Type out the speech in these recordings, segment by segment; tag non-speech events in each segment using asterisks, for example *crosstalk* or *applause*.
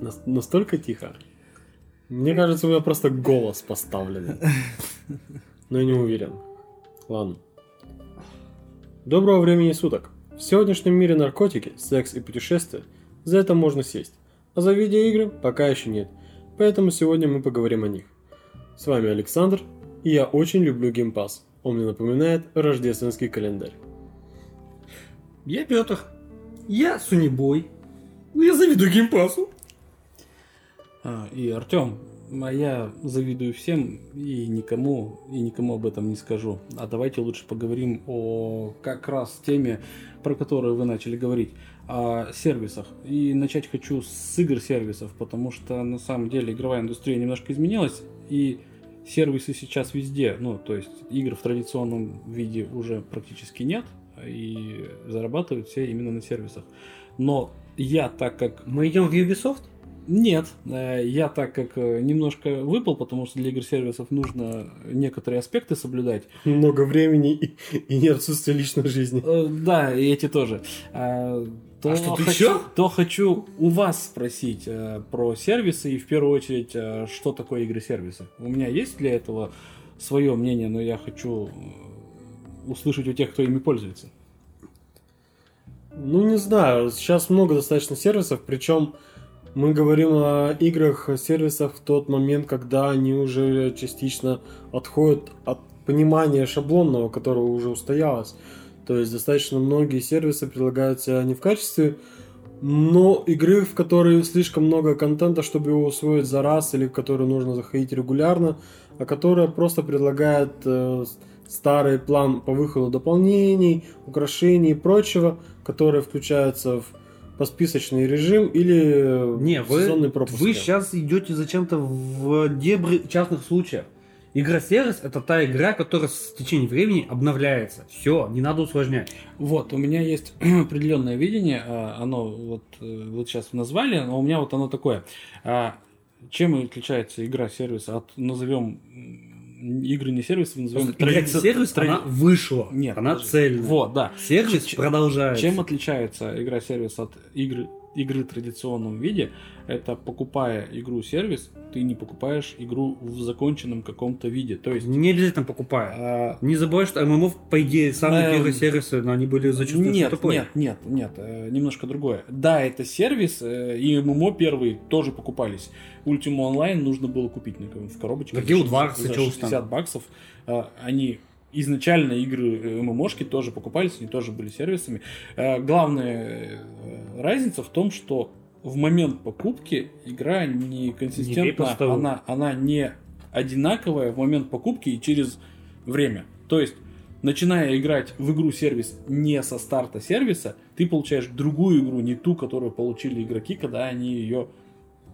Нас- настолько тихо. Мне кажется, у меня просто голос поставленный. Но я не уверен. Ладно. Доброго времени суток. В сегодняшнем мире наркотики, секс и путешествия за это можно сесть. А за видеоигры пока еще нет. Поэтому сегодня мы поговорим о них. С вами Александр, и я очень люблю геймпас. Он мне напоминает рождественский календарь. Я Петр. Я Сунебой. Я завидую геймпасу. А, и Артем, а я завидую всем и никому, и никому об этом не скажу. А давайте лучше поговорим о как раз теме, про которую вы начали говорить, о сервисах. И начать хочу с игр сервисов, потому что на самом деле игровая индустрия немножко изменилась, и сервисы сейчас везде, ну, то есть игр в традиционном виде уже практически нет, и зарабатывают все именно на сервисах. Но я, так как Мы идем в Ubisoft? Нет, э, я так как э, немножко выпал, потому что для игр сервисов нужно некоторые аспекты соблюдать. Много времени и, и не отсутствие личной жизни. Э, Да, и эти тоже. А, То, А что-то хочу, еще? то хочу у вас спросить э, про сервисы и в первую очередь, э, что такое игры-сервисы. У меня есть для этого свое мнение, но я хочу услышать у тех, кто ими пользуется. Ну, не знаю, сейчас много достаточно сервисов, причем мы говорим о играх, сервисах в тот момент, когда они уже частично отходят от понимания шаблонного, которого уже устоялось. То есть достаточно многие сервисы предлагаются не в качестве но игры, в которые слишком много контента, чтобы его усвоить за раз, или в которые нужно заходить регулярно, а которая просто предлагает э, старый план по выходу дополнений, украшений и прочего, которые включаются в посписочный режим или Не, в сезонный вы, пропуск. вы сейчас идете зачем-то в дебри частных случаев. Игра-сервис это та игра, которая с течением времени обновляется. Все, не надо усложнять. Вот, у меня есть *clears throat* определенное видение, а, оно вот, э, вот сейчас назвали, но у меня вот оно такое. А, Чем отличается игра-сервис от, назовем, игры не сервисы, назовем традици- Игра-сервис, тради- она вышла. Нет, она подожди. цельная. Вот, да. Сервис Ч- продолжается. Чем отличается игра-сервис от игры, игры в традиционном виде? Это покупая игру-сервис, ты не покупаешь игру в законченном каком-то виде. То есть Не обязательно покупая. а, Не забывай, что ММО, по идее, самые Эм, первые сервисы, но они были зачастую Нет, фри-то-плей. нет, нет, нет, э, немножко другое. Да, это сервис, э, и ММО первые тоже покупались. Ultima Online нужно было купить в коробочке. Да Guild 60 Wars, за чё уж 60 баксов. Э, Они изначально игры ММОшки тоже покупались, они тоже были сервисами. Главная э, разница в том, что в момент покупки игра не Не консистентна, столу. она, она не одинаковая в момент покупки и через время. То есть начиная играть в игру-сервис не со старта сервиса, ты получаешь другую игру, не ту, которую получили игроки, когда они ее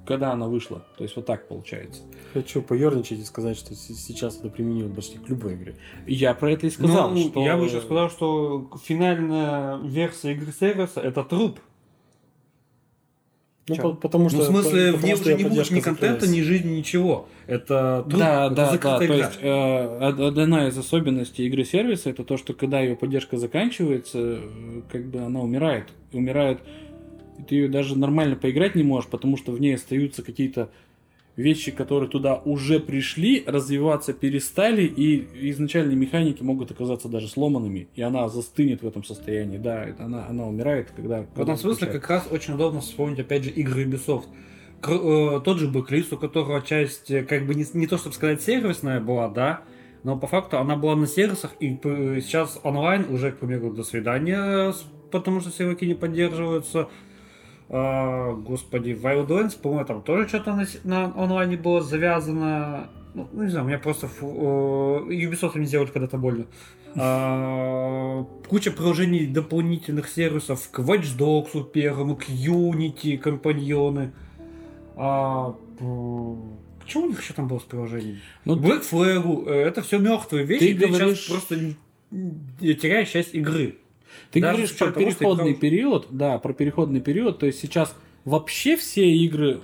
когда она вышла. То есть вот так получается. Хочу поерничать и сказать, что сейчас это применимо почти к любой игре. Я про это и сказал, Ну, что... Я бы еще сказал, что финальная версия игры сервиса это труп. Ну, по- потому что... ну, в смысле, в уже я не будет ни контента, ни жизни, ничего. Это труп, Да, это да, да. закрытая То игра. есть э, од- одна из особенностей игры сервиса это то, что когда ее поддержка заканчивается, э, как бы она умирает. Умирает. И ты ее даже нормально поиграть не можешь, потому что в ней остаются какие-то вещи, которые туда уже пришли, развиваться перестали, и изначальные механики могут оказаться даже сломанными, и она застынет в этом состоянии. Да, она, она умирает, когда... В этом смысле как раз очень удобно вспомнить, опять же, игры Ubisoft. Кр- э, тот же Бэклист, у которого часть, э, как бы не, не то чтобы сказать сервисная была, да, но по факту она была на сервисах, и п- сейчас онлайн уже, к примеру, до свидания, потому что серваки не поддерживаются. А, господи, Wildlands, по-моему, там тоже что-то на, на онлайне было завязано. Ну, не знаю, у меня просто фу- э, Ubisoft не сделали когда-то больно. *laughs* А, куча приложений дополнительных сервисов к Watch Dogs первому, к Unity, компаньоны. А, что у них еще там было с приложением? Ну, Black Flag, э, это все мертвые вещи, Ты ты говоришь- сейчас просто теряешь часть игры. Ты Даже говоришь про переходный играл- период, да, про переходный период, то есть сейчас вообще все игры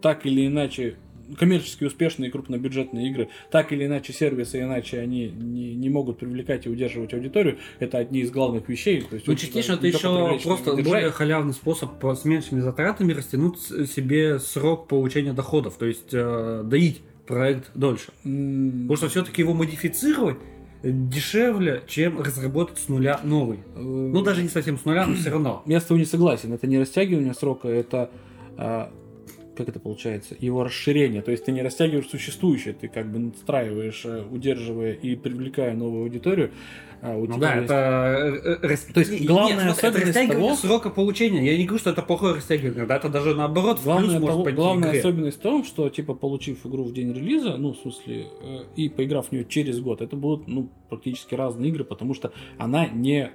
так или иначе коммерчески успешные крупнобюджетные игры, так или иначе сервисы, иначе они не, не могут привлекать и удерживать аудиторию. Это одни из главных вещей. То есть, Ну, частично это еще просто более халявный способ по- с меньшими затратами растянуть себе срок получения доходов, то есть э, доить проект дольше. М, Потому что все-таки его модифицировать дешевле, чем разработать с нуля новый. Ну, даже не совсем с нуля, но все равно. Я с тобой не согласен. Это не растягивание срока, это а, как это получается? Его расширение. То есть ты не растягиваешь существующее, ты как бы надстраиваешь, э, удерживая и привлекая новую аудиторию. А у Ну да, есть- это... э, э, рас- То есть не- главная нет, это особенность растягивание того- срока получения. Я не говорю, что это плохое растягивание, да, это даже наоборот, Главное, плюс может того- пойти главная игре. особенность в том, что типа получив игру в день релиза, ну в смысле и поиграв в нее через год, это будут ну практически разные игры, потому что она не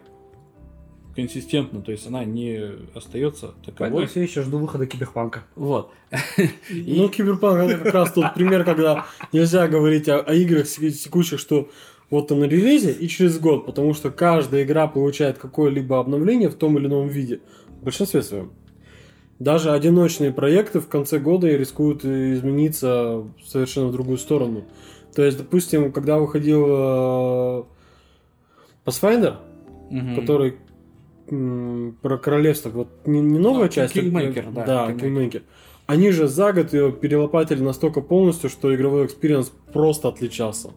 консистентна, то есть она не остается Поэтому таковой. я все еще жду выхода Киберпанка. Вот. *laughs* Ну, Киберпанк это как раз тот пример, когда нельзя говорить о, о играх текущих, что вот он на релизе и через год, потому что каждая игра получает какое-либо обновление в том или ином виде. В большинстве своем. Даже одиночные проекты в конце года рискуют измениться совершенно в другую сторону. То есть, допустим, когда выходил э, Pathfinder, который про королевство, вот не, не новая Ну, часть, а- Kingmaker, да, да. Kingmaker. Они же за год ее перелопатили настолько полностью, что игровой экспириенс просто отличался.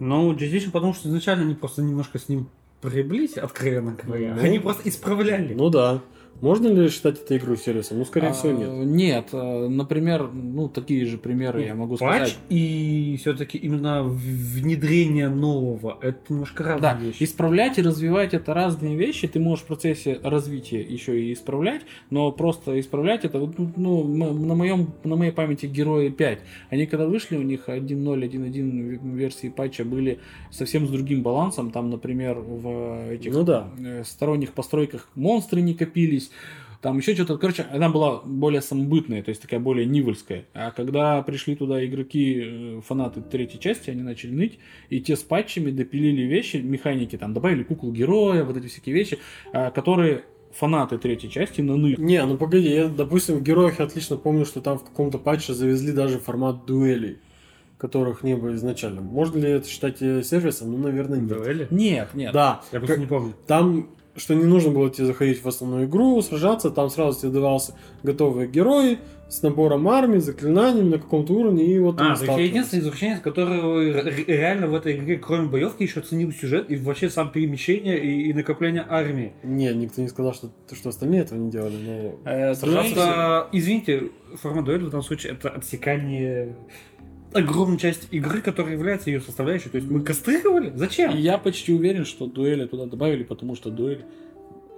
Ну, частично потому, что изначально они просто немножко с ним приблизились, откровенно говоря. Ну. Они просто исправляли. Ну да. Можно ли считать это игру сервисом? Ну, скорее А, всего, нет. Нет, э, например, ну такие же примеры я могу Патч сказать. и все-таки именно внедрение нового. Это немножко разные Да, вещи. исправлять и развивать это разные вещи. Ты можешь в процессе развития еще и исправлять, но просто исправлять это, вот, ну, на моем, на моей памяти герои 5. Они когда вышли, у них 1.0, 1.1 в- версии патча были совсем с другим балансом. Там, например, в этих Ну да. э, сторонних постройках монстры не копились. Там еще что-то, короче, она была более самобытная, то есть такая более нивольская. А когда пришли туда игроки, э, фанаты третьей части, они начали ныть, и те с патчами допилили вещи, механики, там добавили кукол героя, вот эти всякие вещи, а, которые фанаты третьей части наныли. Не, ну погоди, я, допустим, в Героях я отлично помню, что там в каком-то патче завезли даже формат дуэлей, которых не было изначально. Можно ли это считать э, сервисом? Ну, наверное, нет. Дуэли? Нет, нет. Да, Я просто как- не помню. Там, что не нужно было тебе заходить в основную игру, сражаться, там сразу тебе давался готовые герои с набором армии, заклинаниями на каком-то уровне, и вот А, он то есть я сталкивался. единственный извращенец, который ре- реально в этой игре, кроме боевки, еще ценил сюжет и вообще сам перемещение и, и накопление армии. Не, никто не сказал, что, что остальные этого не делали, но... Э, Сражаться Просто, извините, формат дуэли в данном случае это отсекание огромной части игры, которая является ее составляющей. То есть мы кастрировали? Зачем? Я почти уверен, что дуэли туда добавили, потому что дуэль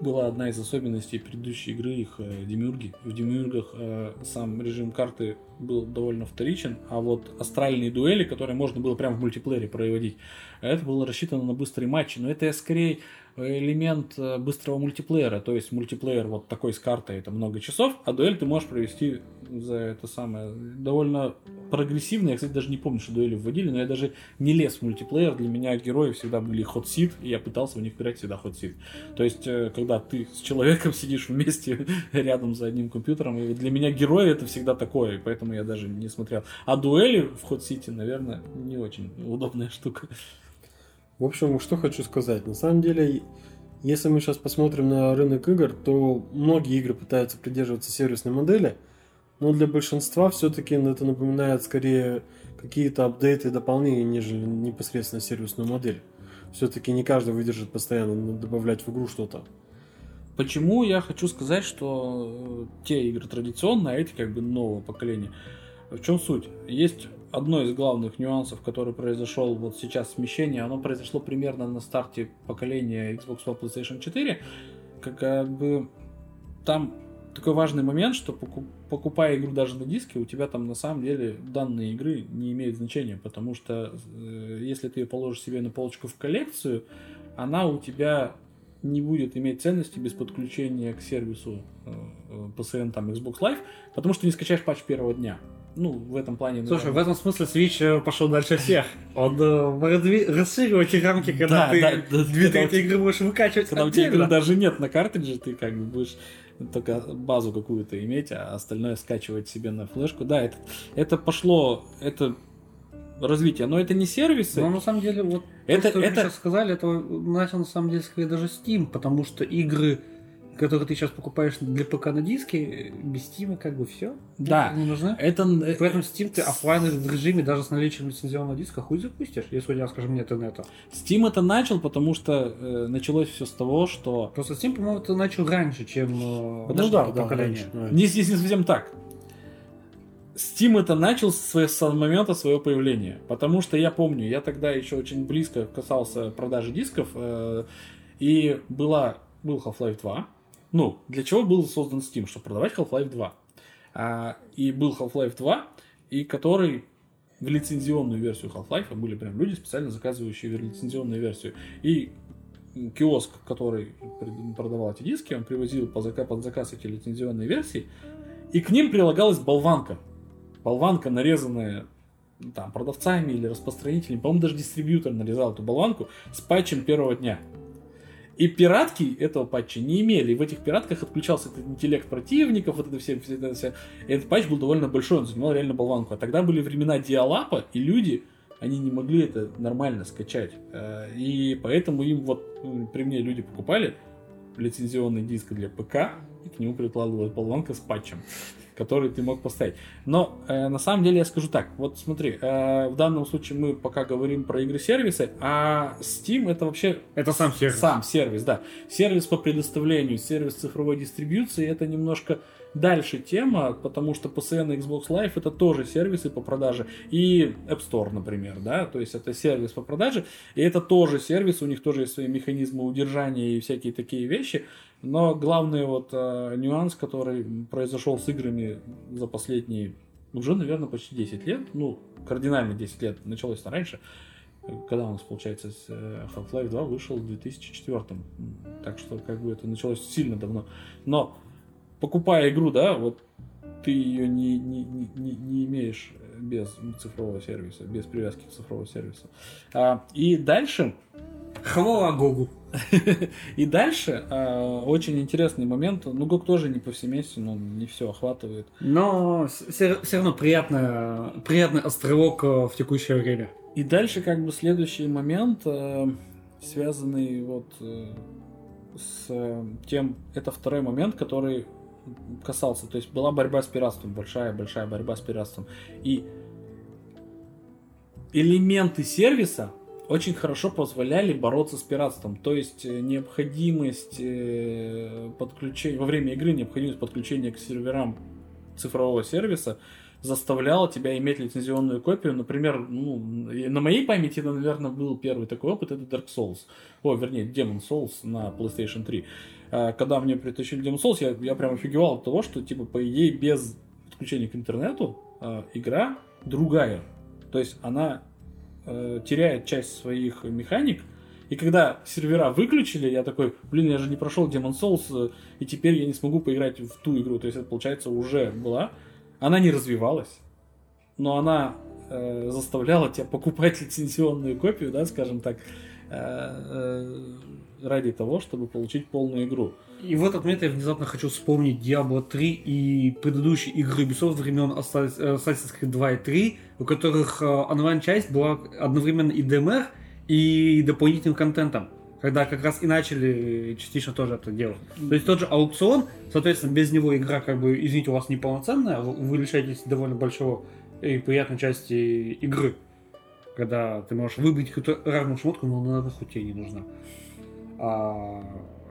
была одна из особенностей предыдущей игры их э, демиурги. В демиургах э, сам режим карты был довольно вторичен, а вот астральные дуэли, которые можно было прямо в мультиплеере проводить, это было рассчитано на быстрые матчи. Но это скорее элемент э, быстрого мультиплеера. То есть мультиплеер вот такой с картой это много часов, а дуэль ты можешь провести за это самое довольно прогрессивно. Я, кстати, даже не помню, что дуэли вводили, но я даже не лез в мультиплеер. Для меня герои всегда были хот-сит, и я пытался в них играть всегда хот-сит. То есть, э, когда ты с человеком *laughs* сидишь вместе рядом за одним компьютером, и для меня герои это всегда такое, поэтому я даже не смотрел. А дуэли в хот-сите, наверное, не очень удобная штука. В общем, что хочу сказать. На самом деле, если мы сейчас посмотрим на рынок игр, то многие игры пытаются придерживаться сервисной модели, но для большинства все-таки это напоминает скорее какие-то апдейты и дополнения, нежели непосредственно сервисную модель. Все-таки не каждый выдержит постоянно добавлять в игру что-то. Почему я хочу сказать, что э, те игры традиционные, а эти как бы нового поколения. В чем суть? Есть одно из главных нюансов, который произошел вот сейчас смещение, оно произошло примерно на старте поколения Xbox One PlayStation 4, как, бы там такой важный момент, что поку- покупая игру даже на диске, у тебя там на самом деле данные игры не имеют значения, потому что э, если ты ее положишь себе на полочку в коллекцию, она у тебя не будет иметь ценности без подключения к сервису э, э, PSN там Xbox Live, потому что не скачаешь патч первого дня. Ну, в этом плане... Слушай, в наверное, этом смысле Switch э, пошел дальше всех. Он расширил эти рамки, когда Да, ты да, да, две у трети игры будешь выкачивать Когда у тебя отдельно. игры даже нет на картридже, ты как бы будешь только базу какую-то иметь, а остальное скачивать себе на флешку. Да, это, это пошло, это развитие, но это не сервисы. Но на самом деле, вот Это- то, что это- сейчас сказали, это начал на самом деле скорее даже Steam, потому что игры, которые ты сейчас покупаешь для ПК на диске, без Steam как бы все. Да. Не нужны. Это, э, Поэтому Steam ты оффлайн в режиме даже с наличием лицензионного диска хуй запустишь, если у тебя, скажем, нет инета. Steam это начал, потому что э, началось все с того, что Просто Steam, по-моему, это начал раньше, чем э, Ну да, да, поколение. раньше, да. Не, не совсем так. Steam это начал с, момента своего появления. Потому что я помню, я тогда еще очень близко касался продажи дисков. э, и была, был Half-Life 2. Ну, для чего был создан Steam? Чтобы продавать Half-Life 2. А, и был Half-Life 2, и который в лицензионную версию Half-Life были прям люди, специально заказывающие лицензионную версию. И киоск, который продавал эти диски, он привозил по зака- под заказ эти лицензионные версии, и к ним прилагалась болванка. Болванка, нарезанная ну, там, продавцами или распространителями, по-моему, даже дистрибьютор нарезал эту болванку с патчем первого дня. И пиратки этого патча не имели. И в этих пиратках отключался этот интеллект противников, вот это все, это все. И этот патч был довольно большой, он занимал реально болванку. А тогда были времена диалапа, и люди, они не могли это нормально скачать. Э, И поэтому им вот, ну, при мне люди покупали лицензионный диск для ПК, и к нему прикладывалась болванка с патчем, который ты мог поставить. Но э, на самом деле я скажу так, вот смотри, э, в данном случае мы пока говорим про игры-сервисы, а Steam это вообще Это сам сервис. сам сервис, да. Сервис по предоставлению, сервис цифровой дистрибьюции, это немножко дальше тема, потому что PSN и Xbox Live это тоже сервисы по продаже. И App Store, например, да, то есть это сервис по продаже, и это тоже сервис, у них тоже есть свои механизмы удержания и всякие такие вещи. Но главный вот э, нюанс, который произошел с играми за последние, уже, наверное, почти 10 лет, ну, кардинально 10 лет, началось-то раньше, когда у нас, получается, э, Half-Life 2 вышел в 2004. М, Так что, как бы, это началось сильно давно. Но, покупая игру, да, вот ты ее не, не, не- не имеешь без цифрового сервиса, без привязки к цифровому сервису. А, и дальше, Хвала Гогу. и дальше а, очень интересный момент. Ну, GOG тоже не повсеместен, он не все охватывает. Но все, равно приятно, приятный островок э, в текущее время. И дальше как бы следующий момент, э, связанный вот э, с тем, это второй момент, который касался, то есть была борьба с пиратством, большая-большая борьба с пиратством. И элементы сервиса очень хорошо позволяли бороться с пиратством. То есть э, необходимость э, подключения, во время игры необходимость подключения к серверам цифрового сервиса заставляла тебя иметь лицензионную копию. Например, ну, на моей памяти, наверное, был первый такой опыт, это Dark Souls. О, вернее, Demon Souls на PlayStation 3. А, Когда мне притащили Demon Souls, я, я прям офигевал от того, что, типа, по идее, без подключения к интернету а, игра другая. То есть она э, теряет часть своих механик, и когда сервера выключили, я такой, блин, я же не прошел Demon Souls, э, и теперь я не смогу поиграть в ту игру. То есть это, получается, уже была. Она не развивалась, но она э, заставляла тебя покупать лицензионную копию, да, скажем так, э, э, ради того, чтобы получить полную игру. И в этот момент я внезапно хочу вспомнить Diablo 3 и предыдущие игры Ubisoft времен э, Assassin's Creed 2 и 3, у которых э, онлайн-часть была одновременно и DMR, и дополнительным контентом. Когда как раз и начали частично тоже это делать. То есть тот же аукцион, соответственно, без него игра, как бы, извините, у вас неполноценная, вы лишаетесь довольно большого и приятной части игры. Когда ты можешь выбить какую-то рарную шмотку, но она нахуй тебе не нужна. А,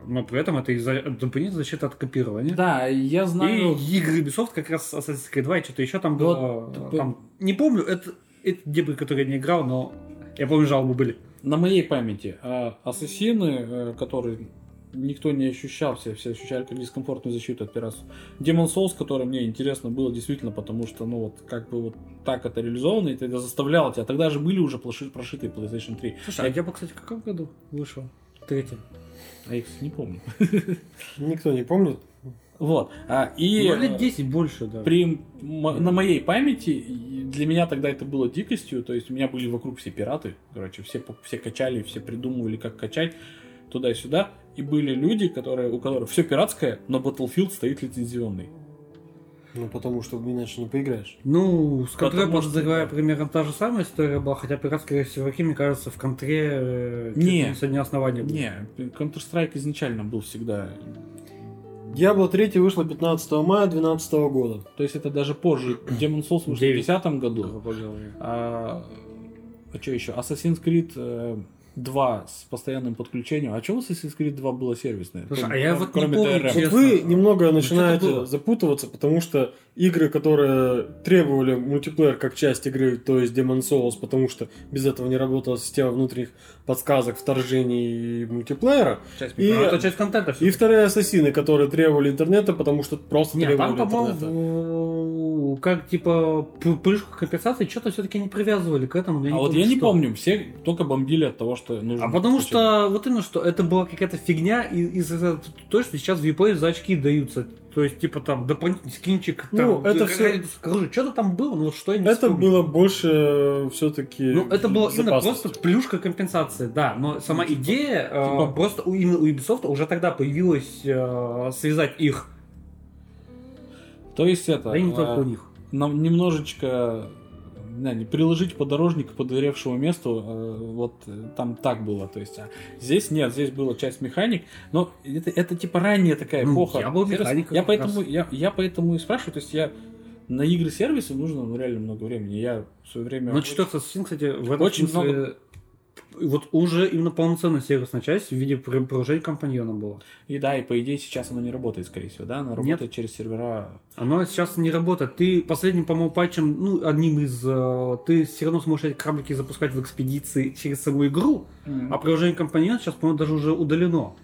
но при этом это из-за дополнительная защита от копирования. Да, я знаю... И игры Ubisoft как раз Assassin's Creed 2 и что-то еще там Вот, было. т- Там, не помню, это, это дебри, которые я не играл, но я помню, жалобы были. На моей памяти а, ассасины, э, которые никто не ощущал, все, все ощущали как дискомфортную защиту от пиратства. Demon Souls, который мне интересно было действительно, потому что, ну вот, как бы вот так это реализовано, и это заставляло тебя. Тогда же были уже проши- прошитые PlayStation 3. Слушай, а Диабло, кстати, в каком году вышел? Третьем. А я, кстати, не помню. Никто не помнит. Вот. А, и Ну, лет э, 10 больше, да. при, на моей памяти, для меня тогда это было дикостью, то есть у меня были вокруг все пираты, короче, все, все качали, все придумывали, как качать. туда-сюда. И были люди, которые, у которых все пиратское, но Battlefield стоит лицензионный. Ну, потому что иначе не поиграешь. Ну, с контрой, Потому может, что- другая примерно та же самая история была, хотя пиратские серваки, мне кажется, в контре э, Не. ли со дня основания были. Не, Counter-Strike изначально был всегда. Diablo 3 вышла 15 мая 2012 года. То есть это даже позже. *clears throat* Demon Souls вышел в Девять. 2010 году. говоря. А, что еще? Assassin's Creed 2 с постоянным подключением. А чего в Assassin's Creed 2 было сервисное? Слушай, Кроме- а я вот не кроме помню, DRM. Вот Честно. вы немного что начинаете запутываться, потому что игры, которые требовали мультиплеер как часть игры, то есть Demon Souls, потому что без этого не работала система внутренних подсказок, вторжений и мультиплеера. Часть И- микро- это часть контента. И вторые ассасины, которые требовали интернета, потому что просто Нет, там, требовали интернета. Как типа прыжку компенсации что-то все-таки не привязывали к этому. А вот я не что. помню, все только бомбили от того, что нужно. А потому что вот именно что это была какая-то фигня из-за того, что сейчас в Японии за очки даются. То есть, типа там дополнительный скинчик, Ну, там, это какая-то- Короче, что-то там было, но что я не Это вспомню. было больше все-таки. Ну, это было именно просто плюшка компенсации, да. Но сама типа- идея, э, типа- просто у, именно у Ubisoft уже тогда появилась э, связать их. То есть это. Да и не а, только у них. Нам немножечко не, приложить подорожник к подгоревшему месту, э, вот э, там так было, то есть, а здесь нет, здесь была часть механик, но это, это типа ранняя такая Ну, эпоха. я был механиком Я поэтому, раз. я, я поэтому и спрашиваю, то есть я на игры сервисы нужно ну, реально много времени. Я в свое время... Четвертый Assassin, кстати, в этом Очень смысле, Вот уже именно полноценная сервисная часть в виде пр- приложения компаньона была. И да, и по идее сейчас оно не работает, скорее всего, да? Оно работает через сервера. Оно сейчас не работает. Ты последним, по-моему, патчем, ну, одним из... э, ты все равно сможешь эти кораблики запускать в экспедиции через саму игру, а приложение компаньон сейчас, по-моему, даже уже удалено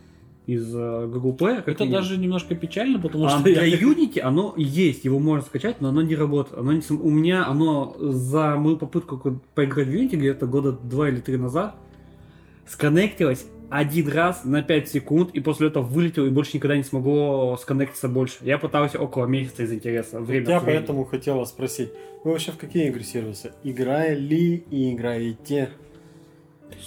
из э, Google Play. как Это минимум. даже немножко печально, потому А что для я- Unity оно есть, его можно скачать, но оно не работает. Оно не У меня оно за мою попытку поиграть в Unity где-то года два или три назад сконнектилось один раз на 5 секунд, и после этого вылетело и больше никогда не смогло сконнектиться больше. Я пытался около месяца из интереса. Время Я поэтому хотел вас спросить, вы вообще в какие игры сервисы играли и играете?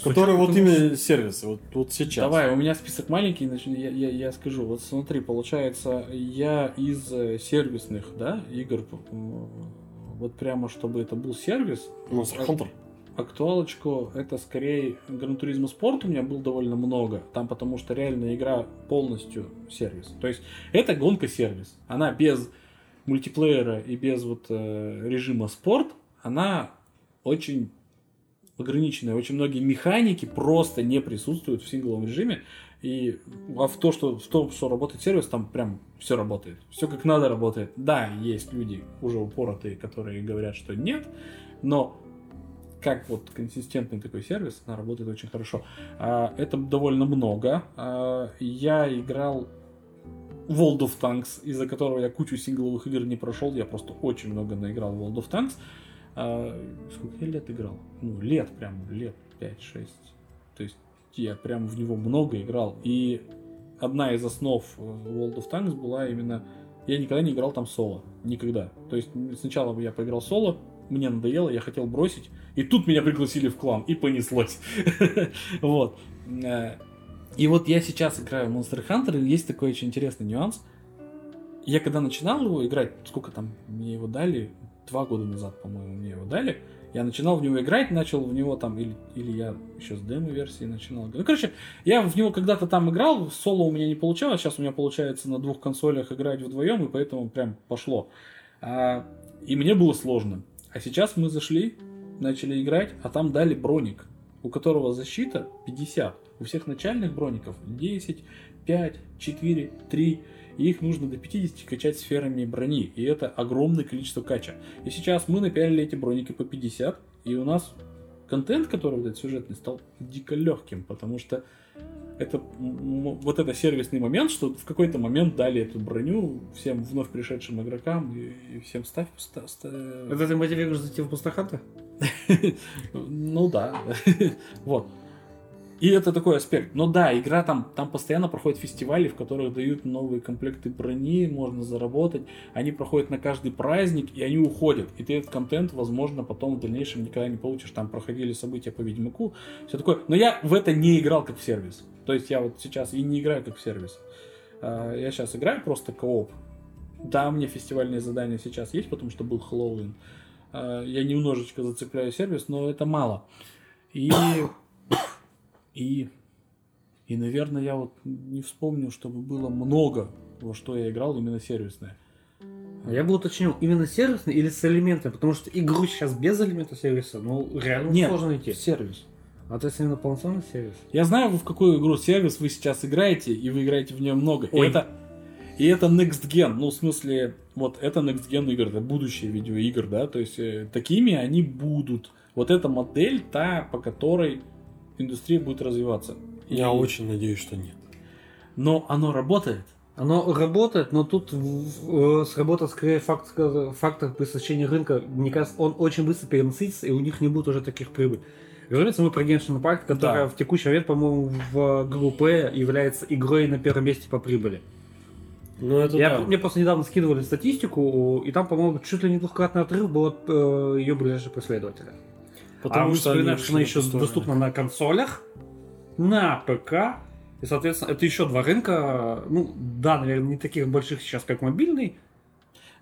Которые вот Потому именно сервисы, вот, вот сейчас. Давай, у меня список маленький, значит, я, я, я скажу. Вот смотри, получается, я из э, сервисных, да, игр, вот прямо чтобы это был сервис, Monster Hunter. актуалочку, это скорее Gran Turismo Sport у меня был довольно много. Там потому что реально игра полностью сервис. То есть это гонка-сервис. Она без мультиплеера и без вот э, режима спорт, она очень ограниченная. Очень многие механики просто не присутствуют в сингловом режиме. И а в то, что, в том, что работает сервис, там прям все работает. Все как надо работает. Да, есть люди уже упоротые, которые говорят, что нет, но как вот консистентный такой сервис, она работает очень хорошо. А, это довольно много. А, я играл World of Tanks, из-за которого я кучу сингловых игр не прошел. Я просто очень много наиграл в World of Tanks. А, сколько я лет играл? Ну, лет прям, лет 5-6. То есть я прям в него много играл. И одна из основ э, World of Tanks была именно... Я никогда не играл там соло. Никогда. То есть сначала я поиграл соло, мне надоело, я хотел бросить, и тут меня пригласили в клан, и понеслось. *laughs* Вот. Э, И вот я сейчас играю в Monster Hunter, и есть такой очень интересный нюанс. Я когда начинал его играть, сколько там мне его дали, два года назад, по-моему, мне его дали, я начинал в него играть, начал в него там, или, или я еще с демо-версии начинал. Ну, короче, я в него когда-то там играл, соло у меня не получалось, сейчас у меня получается на двух консолях играть вдвоем, и поэтому прям пошло. А, и мне было сложно. А сейчас мы зашли, начали играть, а там дали броник, у которого защита 50. У всех начальных броников 10, 5, 4, 3. И их нужно до 50 качать сферами брони. И это огромное количество кача. И сейчас мы напялили эти броники по 50. И у нас контент, который вот этот сюжетный, стал дико легким. Потому что это вот это сервисный момент, что в какой-то момент дали эту броню всем вновь пришедшим игрокам и, и всем ставь, ста- ста- Это ты мотивируешь зайти в Пустоханта? *laughs* ну да. *laughs* вот. И это такой аспект. Но да, игра там, там постоянно проходят фестивали, в которых дают новые комплекты брони, можно заработать. Они проходят на каждый праздник, и они уходят. И ты этот контент, возможно, потом в дальнейшем никогда не получишь. Там проходили события по Ведьмаку, все такое. Но я в это не играл как в сервис. То есть я вот сейчас и не играю как в сервис. А, я сейчас играю просто кооп. Да, мне фестивальные задания сейчас есть, потому что был Хэллоуин. А, я немножечко зацепляю сервис, но это мало. И и, и, наверное, я вот не вспомню, чтобы было много, во что я играл именно сервисное. А я бы уточнил, именно сервисный или с элементами? Потому что игру сейчас без элемента сервиса, ну, реально Нет, сложно найти. сервис. А то есть именно полноценный сервис? Я знаю, в какую игру сервис вы сейчас играете, и вы играете в нее много. И Ой. это, и это Next Gen. Ну, в смысле, вот это Next Gen игр, это будущее видеоигр, да, то есть э, такими они будут. Вот эта модель, та, по которой индустрия будет развиваться. Я И- очень надеюсь, что нет. Но оно работает. Оно работает, но тут э, сработает скорее факт, фактор пресыщения рынка. Мне кажется, он очень быстро перенасытится, и у них не будет уже таких прибыль. Разумеется, мы про Genshin Impact, которая Да. в текущий момент, по-моему, в группе является игрой на первом месте по прибыли. Ну, это Я, да. Мне просто недавно скидывали статистику, и там, по-моему, чуть ли не двухкратный отрыв был от э, ее ближайшего последователя. Потому а что что она еще сторону. доступна на консолях, на ПК. И, соответственно, это еще два рынка. Ну, да, наверное, не таких больших сейчас, как мобильный,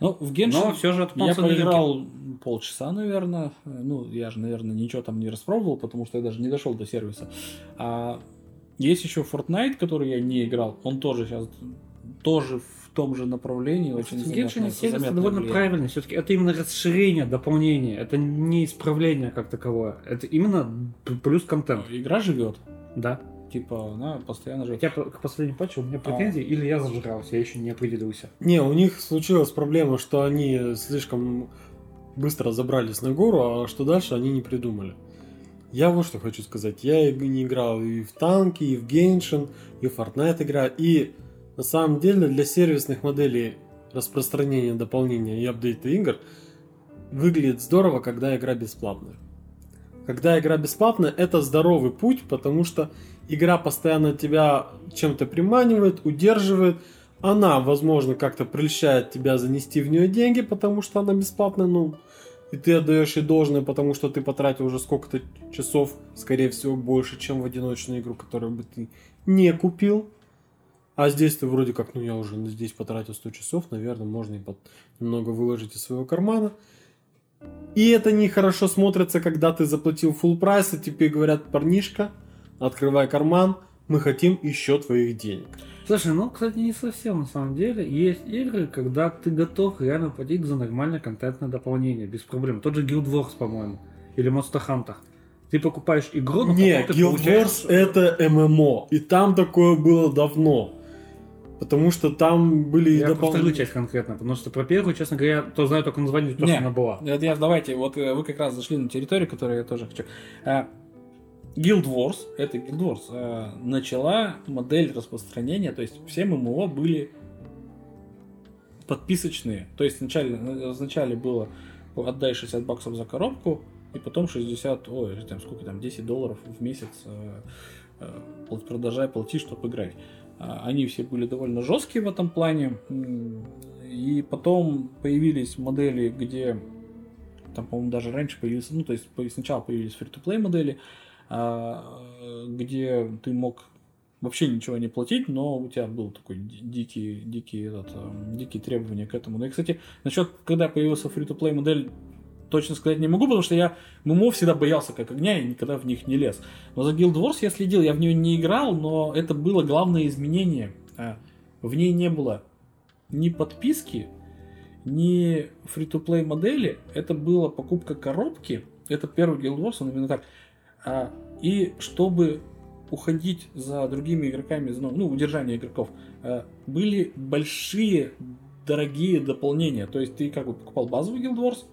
Ну, в Genshin но все же это Я поиграл полчаса, наверное. Ну, я же, наверное, ничего там не распробовал, потому что я даже не дошел до сервиса. А есть еще Fortnite, который я не играл. Он тоже сейчас тоже в том же направлении. Очень В заметно- Genshin сервис заметно довольно влияет. правильный. Все-таки это именно расширение, дополнение. Это не исправление как таковое. Это именно плюс контент. Игра живет. Да. Типа, она постоянно живет. Хотя по- к последнему патчу у меня претензии, или я зажрался, я еще не определился. Не, у них случилась проблема, что они слишком быстро забрались на гору, а что дальше они не придумали. Я вот что хочу сказать. Я и не играл и в танки, и в Genshin, и в Fortnite играю. И на самом деле для сервисных моделей распространения, дополнения и апдейта игр выглядит здорово, когда игра бесплатная. Когда игра бесплатная, это здоровый путь, потому что игра постоянно тебя чем-то приманивает, удерживает. Она, возможно, как-то прельщает тебя занести в нее деньги, потому что она бесплатная, ну, и ты отдаешь ей должное, потому что ты потратил уже сколько-то часов, скорее всего, больше, чем в одиночную игру, которую бы ты не купил. А здесь ты вроде как, ну я уже здесь потратил 100 часов, наверное, можно и под- немного выложить из своего кармана. И это нехорошо смотрится, когда ты заплатил full прайс, и тебе говорят, парнишка, открывай карман, мы хотим еще твоих денег. Слушай, ну, кстати, не совсем на самом деле. Есть игры, когда ты готов реально платить за нормальное контентное дополнение, без проблем. Тот же Guild Wars, по-моему, или Monster Hunter. Ты покупаешь игру, но Не, потом ты Guild получаешь- Wars это ММО, и там такое было давно. Потому что там были Я про вторую дополнительные... часть конкретно, потому что про первую, честно говоря, то знаю только название, то, Не. что она была. Я, давайте, вот э, вы как раз зашли на территорию, которую я тоже хочу. А, Guild Wars, это Guild Wars, а, начала модель распространения, то есть все ММО были подписочные. То есть вначале, вначале было отдай 60 баксов за коробку, и потом 60, ой, там сколько там, 10 долларов в месяц э, э, продолжай платить, чтобы играть. А, Они все были довольно жесткие в этом плане. И потом появились модели, где там, по-моему, даже раньше появился, ну, то есть сначала появились фри-то-плей модели, а, где ты мог вообще ничего не платить, но у тебя был такой ди- дикий, дикий, этот, эм, дикие требования к этому. Ну и, кстати, насчет, когда появился фри-то-плей модель, точно сказать не могу, потому что я ММО всегда боялся как огня и никогда в них не лез. Но за Guild Wars я следил, я в нее не играл, но это было главное изменение. А, В ней не было ни подписки, ни фри-то-плей модели. Это была покупка коробки. Это первый Guild Wars, он именно так. А, И чтобы уходить за другими игроками, ну, ну, удержание игроков, а, были большие, дорогие дополнения. То есть ты как бы покупал базовый Guild Wars,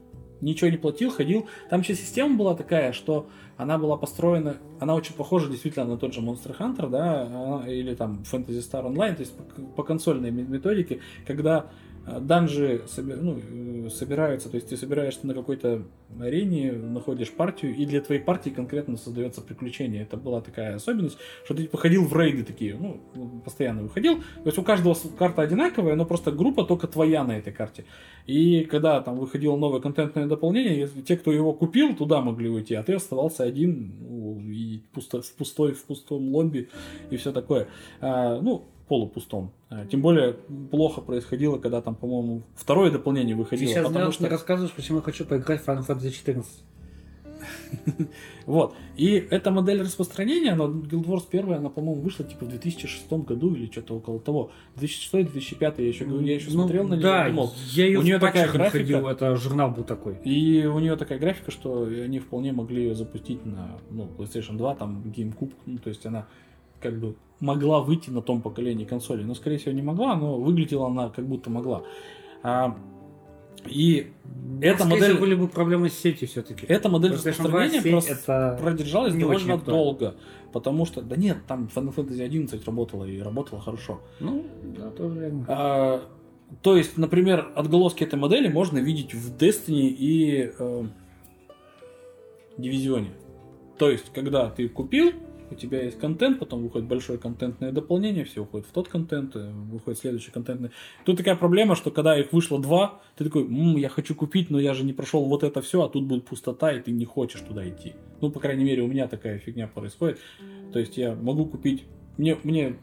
ничего не платил, ходил. Там еще система была такая, что она была построена, она очень похожа действительно на тот же Monster Hunter, да, а, или там Fantasy Star Online, то есть по, по консольной ме- методике, когда данжи соби- ну, э, собираются, то есть ты собираешься на какой-то арене, находишь партию, и для твоей партии конкретно создается приключение. Это была такая особенность, что ты типа ходил в рейды такие, ну, постоянно выходил. То есть у каждого карта одинаковая, но просто группа только твоя на этой карте. И когда там выходило новое контентное дополнение, те, кто его купил, туда могли уйти, а ты оставался один ну, и пусто, в пустой, в пустом лобби и все такое. А, ну, полупустом. А, Тем более плохо происходило, когда там, по-моему, второе дополнение Ты выходило. сейчас потому что... рассказываешь, почему я хочу поиграть в Final Fantasy 14. Вот. И эта модель распространения, она, Guild Wars 1, она, по-моему, вышла типа в 2006 году или что-то около того. 2006-2005 я еще, я еще Ну, смотрел на нее да, и думал. я ее у неё в такая графика. находил, это журнал был такой. И у нее такая графика, что они вполне могли ее запустить на ну, PlayStation 2, там GameCube, ну, то есть она как бы могла выйти на том поколении консолей. Но, скорее всего, не могла, но выглядела она как будто могла. А, и эта Скорее модель, были бы проблемы с сетью все-таки. эта модель PlayStation 2 распространения просто это... продержалась довольно долго. Потому что, да нет, там Final Fantasy 11 работала и работала хорошо. Ну, да, тоже верно. А, то есть, например, отголоски этой модели можно видеть в Destiny и э, Дивизионе. То есть, когда ты купил, у тебя есть контент, потом выходит большое контентное дополнение, все уходит в тот контент, э, выходит следующий контентный. Тут такая проблема, что когда их вышло два, ты такой, «М, я хочу купить, но я же не прошел вот это все, а тут будет пустота, и ты не хочешь туда идти. Ну, по крайней мере, у меня такая фигня происходит. То есть я могу купить... Мне, мне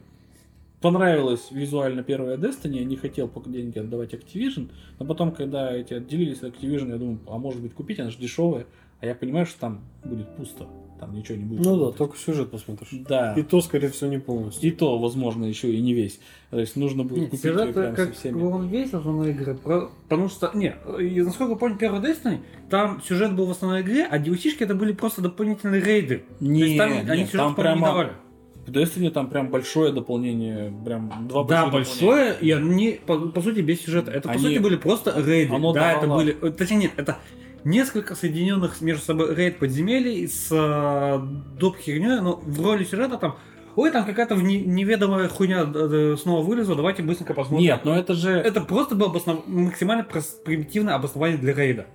понравилась визуально первая Destiny, я не хотел пока деньги отдавать Activision, но потом, когда эти отделились от Activision, я думаю, а может быть купить, она же дешевая, а я понимаю, что там будет пусто, там ничего не будет. Ну да, работать. только сюжет посмотришь. Да. И то, скорее всего, не полностью. И то, возможно, еще и не весь. То есть нужно будет Нет, купить сюжет прям как со всеми. он весь основной игры, про- потому что, не, насколько я понял, первый Destiny, там сюжет был в основной игре, а DLC это были просто дополнительные рейды. То есть Не, там не, они сюжет там по-моему, не прямо давали. в Destiny там прям большое дополнение, прям два Да, большое, и они, по, по сути, без сюжета. Это, по Они- сути, были просто рейды. Оно да, это давало- были... э, Точнее, нет, это несколько соединенных между собой рейд подземелий с э, доп. херней, но в роли сюжета там... Ой, там какая-то неведомая хуйня э, снова вылезла, давайте быстренько посмотрим. Нет, но это же... Это просто было обоснов- максимально примитивное обоснование для рейда.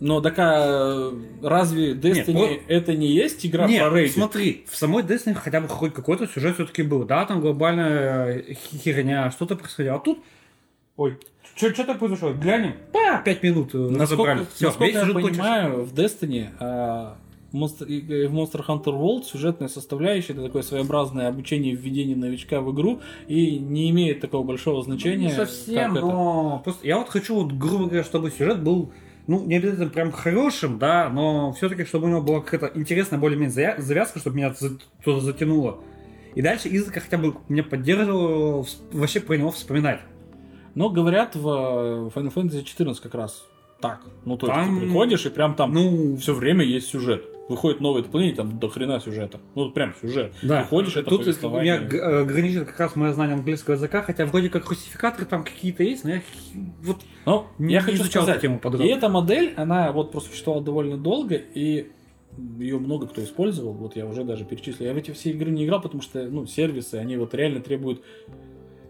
Но такая... Разве Destiny вот- это не есть игра Нет, про рейды? смотри, в самой Destiny хотя бы хоть какой-то сюжет все-таки был. Да, там глобальная э, херня, что-то происходило. А тут... Ой, что-то произошло? Глянем. Па, пять минут э, Насколько, разобрали. Всё, насколько я понимаю, в Destiny а, Monster- и- в Monster Hunter World сюжетная составляющая это такое своеобразное обучение введение новичка в игру и не имеет такого большого значения. Ну, Не совсем, как это. но просто я вот хочу, вот, грубо говоря, чтобы сюжет был, ну, не обязательно прям хорошим, да, но все-таки, чтобы у него была какая-то интересная более-менее завя- завязка, чтобы меня туда затянуло. И дальше изредка хотя бы меня поддерживало вс- вообще про него вспоминать. Но говорят в э, Final Fantasy 14 как раз так. Ну, то есть Там- ты приходишь и прям там Ну, все время есть сюжет. Выходит новое дополнение, там до хрена сюжета. Ну, прям сюжет. Да. Приходишь, это Тут повествование. меня г- э, ограничит как раз мое знание английского языка, хотя вроде как русификаторы там какие-то есть, но я вот Но не я хочу изучал сказать, эту тему и подробно. эта модель, она вот просуществовала довольно долго, и ее много кто использовал, вот я уже даже перечислил. Я в эти все игры не играл, потому что, ну, сервисы, они вот реально требуют...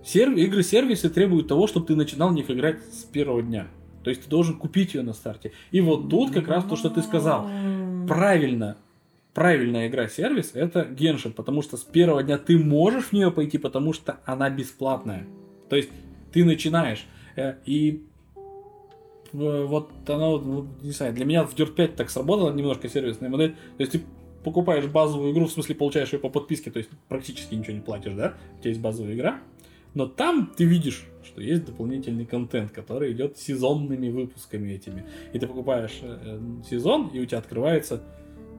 Серв... Игры-сервисы требуют того, чтобы ты начинал в них играть с первого дня. То есть ты должен купить ее на старте. И вот тут как раз то, что ты сказал. Правильно, правильная игра-сервис это Genshin, потому что с первого дня ты можешь в нее пойти, потому что она бесплатная. То есть ты начинаешь, э, и э, вот ну, не знаю, для меня в Dirt 5 так сработала немножко сервисная модель. То есть ты покупаешь базовую игру, в смысле получаешь ее по подписке, то есть практически ничего не платишь, да? У тебя есть базовая игра, но там ты видишь, что есть дополнительный контент, который идет сезонными выпусками этими. И ты покупаешь э, э, сезон, и у тебя открывается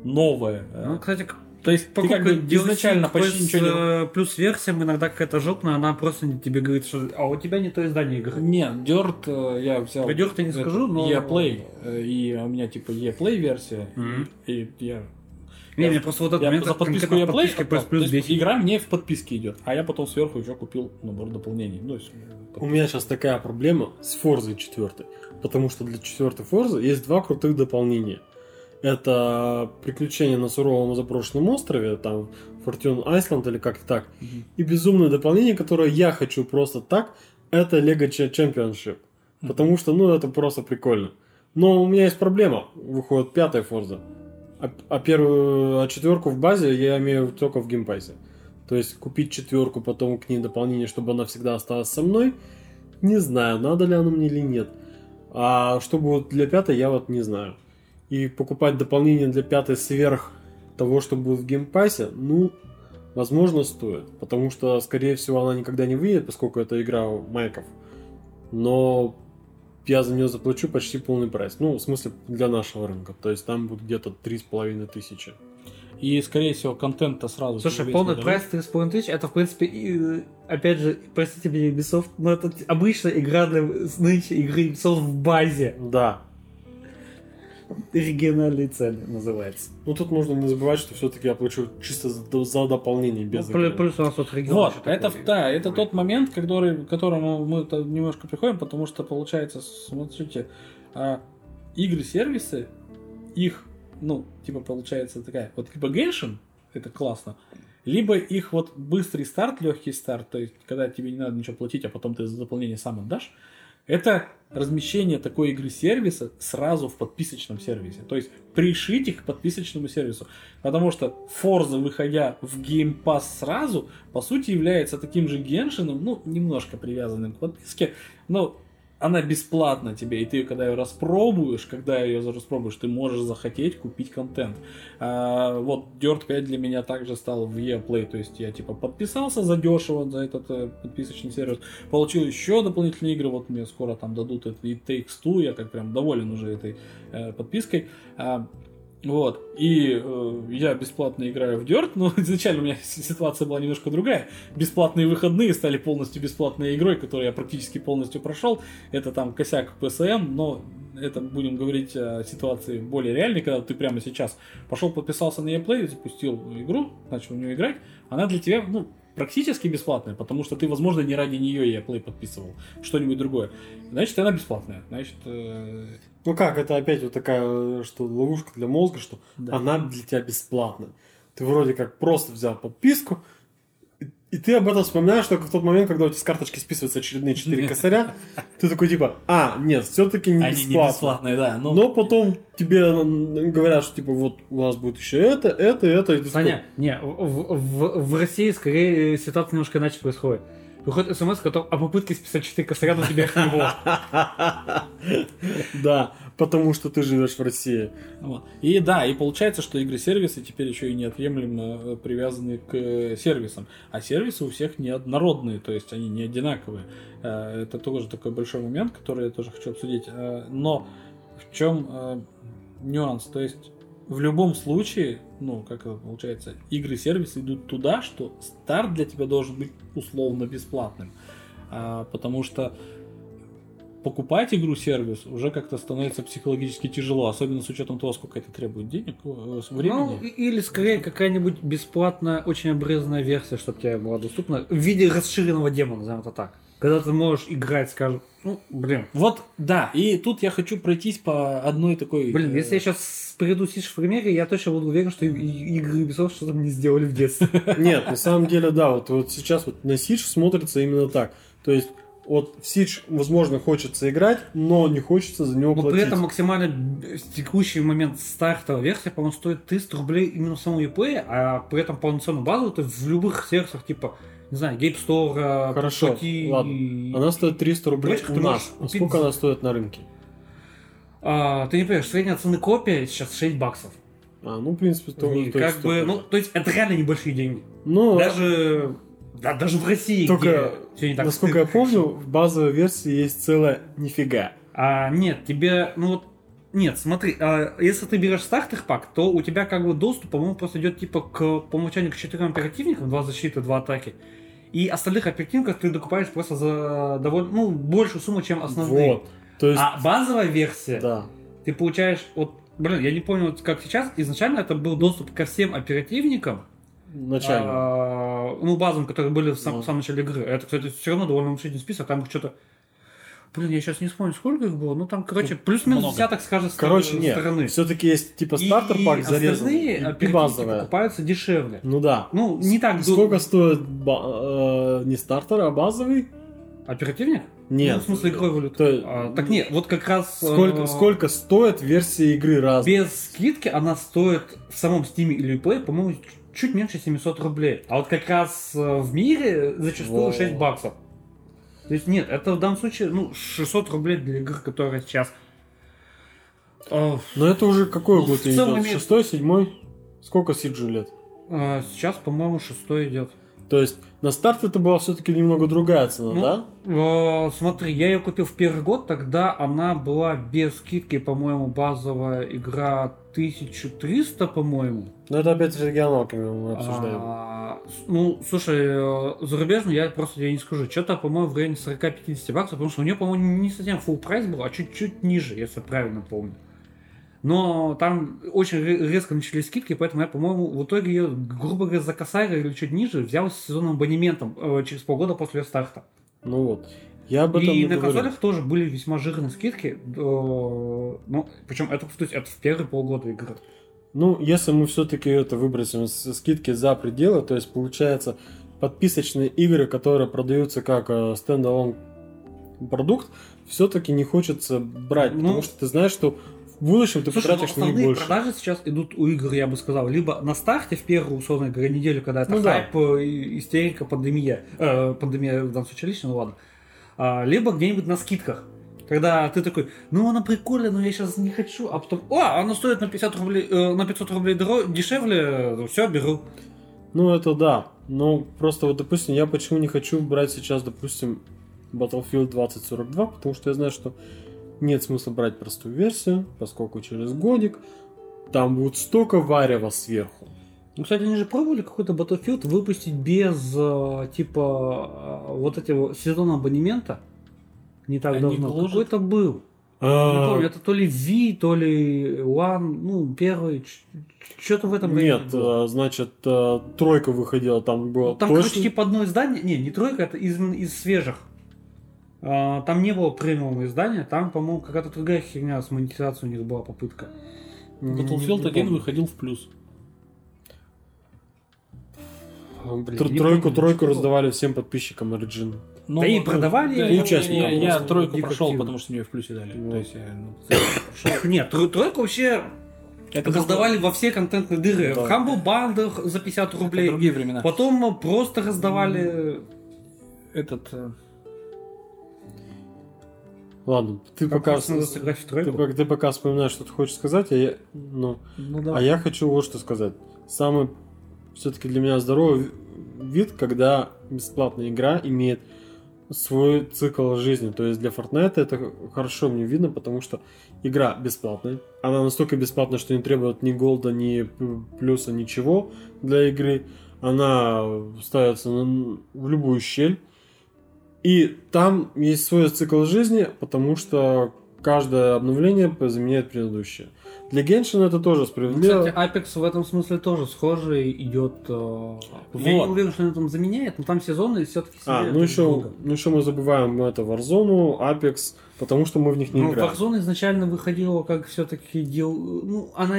новое. э, Ну, кстати, то есть ты как бы DLC изначально почти плюс, ничего не... э, Плюс версиям иногда какая-то жопная, она просто тебе говорит, что а у тебя не то издание игры. Нет, Dirt я взял... Про Dirt я не скажу, но- E-Play, и у меня типа E-Play версия, Мгм. и я... Не, я- мне просто вот этот я момент за подписку подписке отдал. PS Plus есть игра мне в подписке идет, а я потом сверху еще купил набор дополнений. Ну, есть, У меня сейчас такая проблема с Форзой 4. Потому что для 4 Форзы есть два крутых дополнения. Это приключения на суровом и заброшенном острове, там Fortune Island или как-то так. Мгм. И безумное дополнение, которое я хочу просто так, это Lego Cha- Championship. Потому что, ну, это просто прикольно. Но у меня есть проблема. Выходит пятая Форза. А, а первую, а четверку в базе я имею только в Game Pass-е. То есть купить четверку, потом к ней дополнение, чтобы она всегда осталась со мной. Не знаю, надо ли оно мне или нет. А что будет для пятой, я вот не знаю. И покупать дополнение для пятой сверх того, что будет в Game Pass-е, ну, возможно, стоит. Потому что, скорее всего, она никогда не выйдет, поскольку это игра майков. Но я за нее заплачу почти полный прайс. Ну, в смысле, для нашего рынка. То есть там будет где-то три с половиной тысячи. И, скорее всего, контент-то сразу... Слушай, полный весь прайс 3,5 тысяч, это, в принципе, и, опять же, простите меня, Ubisoft, но это обычная игра для нынче игры Ubisoft в базе. Да. Региональные цены называется. Ну тут нужно не забывать, что все-таки я плачу чисто за, за дополнение без Ну, плюс, у нас тут регион. Вот, это, такой. да, это тот момент, который, к которому мы немножко приходим, потому что получается, смотрите, а, игры-сервисы, их, ну, типа получается такая, вот типа Genshin, это классно, либо их вот быстрый старт, легкий старт, то есть когда тебе не надо ничего платить, а потом ты за дополнение сам отдашь, это размещение такой игры-сервиса сразу в подписочном сервисе. То есть пришить их к подписочному сервису. Потому что Forza, выходя в Game Pass сразу, по сути является таким же геншином, ну, немножко привязанным к подписке, но она бесплатна тебе, и ты, когда ее распробуешь, когда ее распробуешь, ты можешь захотеть купить контент. А, вот Dirt 5 для меня также стал в EA Play, то есть я типа подписался за дешево за этот э, подписочный сервис, получил еще дополнительные игры, вот мне скоро там дадут это и Takes Two, я как прям доволен уже этой э, подпиской. А, вот, и э, я бесплатно играю в Dirt, но *laughs* изначально у меня ситуация была немножко другая. Бесплатные выходные стали полностью бесплатной игрой, которую я практически полностью прошел. Это там косяк PSN, но это будем говорить о ситуации более реальной, когда ты прямо сейчас пошел, подписался на ePlay, запустил игру, начал в нее играть, она для тебя, ну, практически бесплатная, потому что ты, возможно, не ради нее ePlay подписывал, что-нибудь другое. Значит, она бесплатная. Значит, э, Ну как, это опять вот такая, э, что ловушка для мозга, что Да. она для тебя бесплатна. Ты вроде как просто взял подписку, и, ты об этом вспоминаешь только в тот момент, когда у тебя с карточки списываются очередные 4 косаря. Ты такой типа, а, нет, все-таки не они не бесплатно. бесплатные, да. Ну, Но потом тебе м, говорят, что типа вот у вас будет еще это, это, это. И ты такой, Саня, не, в, в- в России скорее ситуация немножко иначе происходит. Выходит смс, который о попытке списать 4 косаря, но тебя не было. Да, *laughs* потому что ты живешь в России. Вот. И да, и получается, что игры-сервисы теперь еще и неотъемлемо э, привязаны к э, сервисам. А сервисы у всех неоднородные, то есть они не одинаковые. Э, Это тоже такой большой момент, который я тоже хочу обсудить. Но в чем нюанс? То есть в любом случае, ну, как это получается, игры-сервисы идут туда, что старт для тебя должен быть условно бесплатным. А, Потому что покупать игру-сервис уже как-то становится психологически тяжело, особенно с учетом того, сколько это требует денег, э, Ну, времени. и- или скорее какая-нибудь бесплатная, очень обрезанная версия, чтобы тебе была доступна в виде расширенного демона, назовем это так. Когда ты можешь играть, скажем, ну, блин, Вот, да, и тут я хочу пройтись по одной такой... Блин, э, если я сейчас приведу Сиш в примере, я точно буду уверен, что игры Ubisoft что-то мне сделали в детстве. Нет, на самом деле, да, вот, вот сейчас вот на Сидж смотрится именно так. То есть, вот в Сидж, возможно, хочется играть, но не хочется за него Но платить. при этом максимально текущий момент стартовая версия, по-моему, стоит 300 рублей именно в самом Uplay, а при этом полноценную базу ты в любых сервисах, типа, не знаю, Game Store, Хорошо, Пути, ладно. Она стоит 300 рублей у нас. А сколько она стоит на рынке? А, ты не понимаешь, средняя цена копия сейчас 6 баксов. А, ну, в принципе, то, И то как бы, ну, то есть это реально небольшие деньги. Ну, Даже, да, даже в России, Только, всё не так насколько я помню, в базовой версии есть целая нифига. А, нет, тебе, ну вот, нет, смотри, а, если ты берешь стартер пак, то у тебя как бы доступ, по-моему, просто идет типа к, по умолчанию к четырем оперативникам, два защиты, два атаки. И остальных оперативников ты докупаешь просто за довольно, ну, большую сумму, чем основные. Вот. То есть, А базовая версия, да. ты получаешь, вот, блин, я не помню, вот как сейчас, изначально это был доступ ко всем оперативникам, Начально. а, ну, базам, которые были в, сам- Ну. в самом начале игры. Это, кстати, все равно довольно внушительный список, там их что-то... Блин, я сейчас не вспомню, сколько их было. Ну, там, короче, плюс-минус много. десяток с каждой Короче, ст- нет. стороны. Все-таки есть типа стартер пак зарезанный остальные и- базовая. покупаются дешевле. Ну да. Ну, не так... Сколько стоит э, не стартер, а базовый? Оперативник? Нет. Ну, в смысле игровой валюты. То- А, так нет, вот как раз... Сколько, э, сколько стоит версия игры раз? Без скидки она стоит в самом Steam или Play, по-моему, чуть меньше 700 рублей. А вот как раз э, в мире зачастую Во. 6 баксов. То есть нет, это в данном случае ну, 600 рублей для игры, которая сейчас... э, Но это уже какой Ну, год идет? Шестой, седьмой? Сколько Сиджу лет? э, сейчас, по-моему, шестой идет. То есть на старт это была все-таки немного другая цена, Ну, да? Э, смотри, я ее купил в первый год, тогда она была без скидки, по-моему, базовая игра 1300, по-моему. Но это опять с регионалками мы обсуждаем. А, ну, слушай, э, зарубежную я просто тебе не скажу. Что-то, по-моему, в районе 40-50 баксов, потому что у нее, по-моему, не совсем full прайс был, а чуть-чуть ниже, если правильно помню. Но там очень ре- резко начались скидки, поэтому я, по-моему, в итоге ее, грубо говоря, за косарь или чуть ниже взял с сезонным абонементом э, через полгода после ее старта. Ну вот. Я об этом И и на говорю. консолях тоже были весьма жирные скидки. э, Ну, причем это, повторюсь, это в первые полгода игры. Ну, если мы все-таки это выбросим скидки за пределы, то есть получается подписочные игры, которые продаются как э, стендалон продукт, все-таки не хочется брать, Ну, потому что ты знаешь, что в будущем ты Слушай, ну, потратишь на них больше. продажи сейчас идут у игр, я бы сказал, либо на старте в первую, условно говоря, неделю, когда это Ну да. хайп, э, и- истерика, пандемия, э, пандемия в данном случае лично, ну ладно, либо где-нибудь на скидках. Когда ты такой, ну она прикольная, но я сейчас не хочу, а потом, о, она стоит на 50 рублей, э, на 500 рублей дороже, дешевле, все, беру. Ну, это да. Но просто вот, допустим, я почему не хочу брать сейчас, допустим, Battlefield 2042, потому что я знаю, что нет смысла брать простую версию, поскольку через годик там будет столько варева сверху. Ну, кстати, они же пробовали какой-то Battlefield выпустить без, э, типа, э, вот этого сезона абонемента. Не так Они давно. вложат- Какой-то был. Не А, помню, это то ли V, то ли One, ну, первый, что-то в этом Нет, было. э, значит, тройка выходила, там было Ну, Там, точно... короче, типа одно издание, не, не тройка, это из, из свежих. А, Там не было премиум издания, там, по-моему, какая-то другая херня с монетизацией у них была попытка. Battlefield не 1 помню. выходил в плюс. А, Блин, тр- Тройку, помню, тройку раздавали всем подписчикам Origin. Ну, Да и ну, продавали да, я- часть я, я было. тройку прошел, активно. потому что мне в плюсе дали. Вот. То есть я ну, прошел. *coughs* Нет, тро- тройку вообще Это раздавали во все контентные дыры. Да. В Humble бандах за 50 Это рублей. другие времена. Потом просто раздавали... Этот э, Ладно, ты Как пока, ты, пока- ты пока вспоминаешь, что ты хочешь сказать, а я, ну, ну а я хочу вот что сказать. Самый все-таки для меня здоровый вид, когда бесплатная игра имеет свой цикл жизни. То есть для Fortnite это хорошо мне видно, потому что игра бесплатная. Она настолько бесплатная, что не требует ни голда, ни плюса, ничего для игры. Она ставится в любую щель. И там есть свой цикл жизни, потому что каждое обновление заменяет предыдущее. Для Геншина это тоже Ну, справедливо. Кстати, Apex в этом смысле тоже схожий идет. э, Я не Вот. уверен, что он там заменяет, но там сезоны все-таки А, ну еще, ну еще мы забываем это Warzone, Apex, потому что мы в них не Ну, играем. Warzone изначально выходила как все-таки дел. Ну, она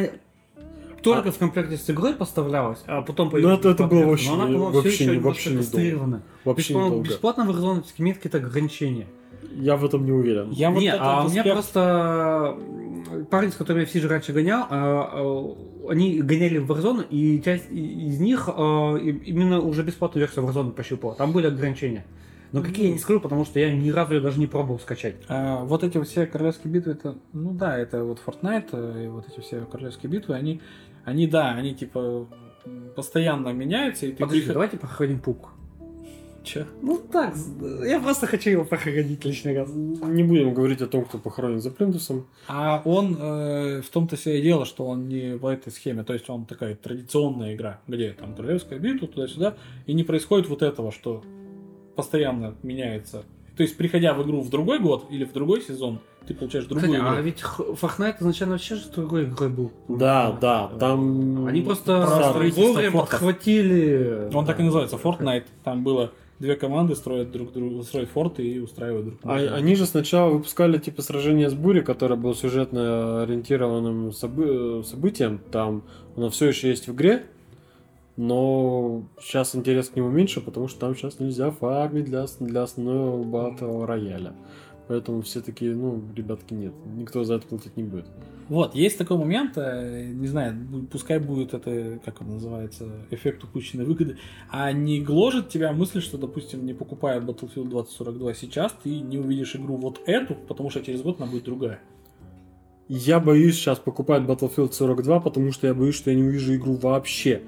только А. в комплекте с игрой поставлялась, а потом Ну, это- это было вообще. Но она, не- по-моему, вообще все еще не- вообще не кастрирована. Вообще по-моему, недолго. бесплатно Warzone имеет какие-то ограничения. Я в этом не уверен. Я вот не, этот а у меня просто м, парень, с которым я все же раньше гонял, а, а, они гоняли в Warzone, и часть из них а, именно уже бесплатную версию Warzone пощупала. Там были ограничения. Но какие я не скажу, потому что я ни разу ее даже не пробовал скачать. А, вот эти все королевские битвы, это, ну да, это вот Fortnite, э, и вот эти все королевские битвы, они, они, да, они типа постоянно меняются, и ты Подожди, приход- давайте похороним пук. Чё? Ну так, я просто хочу его похоронить лишний раз. Не будем говорить о том, кто похоронен за плинтусом. А он э, в том-то все и дело, что он не в этой схеме. То есть он такая традиционная игра, где там королевская битва туда-сюда, и не происходит вот этого, что постоянно меняется. То есть, приходя в игру в другой год или в другой сезон, ты получаешь другую Кстати, а игру. ведь Х- Fortnite изначально вообще же другой игрой был. Да, да, там... Они просто вовремя подхватили. Он так и называется, Fortnite. Там было две команды строят друг другу, строят форты и устраивают друг А- друга. они же сначала выпускали типа сражение с бурей, которое было сюжетно ориентированным собы- событием. Там оно все еще есть в игре. Но сейчас интерес к нему меньше, потому что там сейчас нельзя фармить для, для основного батл рояля. Поэтому все такие, ну, ребятки, нет, никто за это платить не будет. Вот, есть такой момент, э, не знаю, пускай будет это, как он называется, эффект упущенной выгоды, а не гложет тебя мысль, что, допустим, не покупая Battlefield 2042 сейчас, ты не увидишь игру вот эту, потому что через год она будет другая. Я боюсь сейчас покупать Battlefield 42, потому что я боюсь, что я не увижу игру вообще.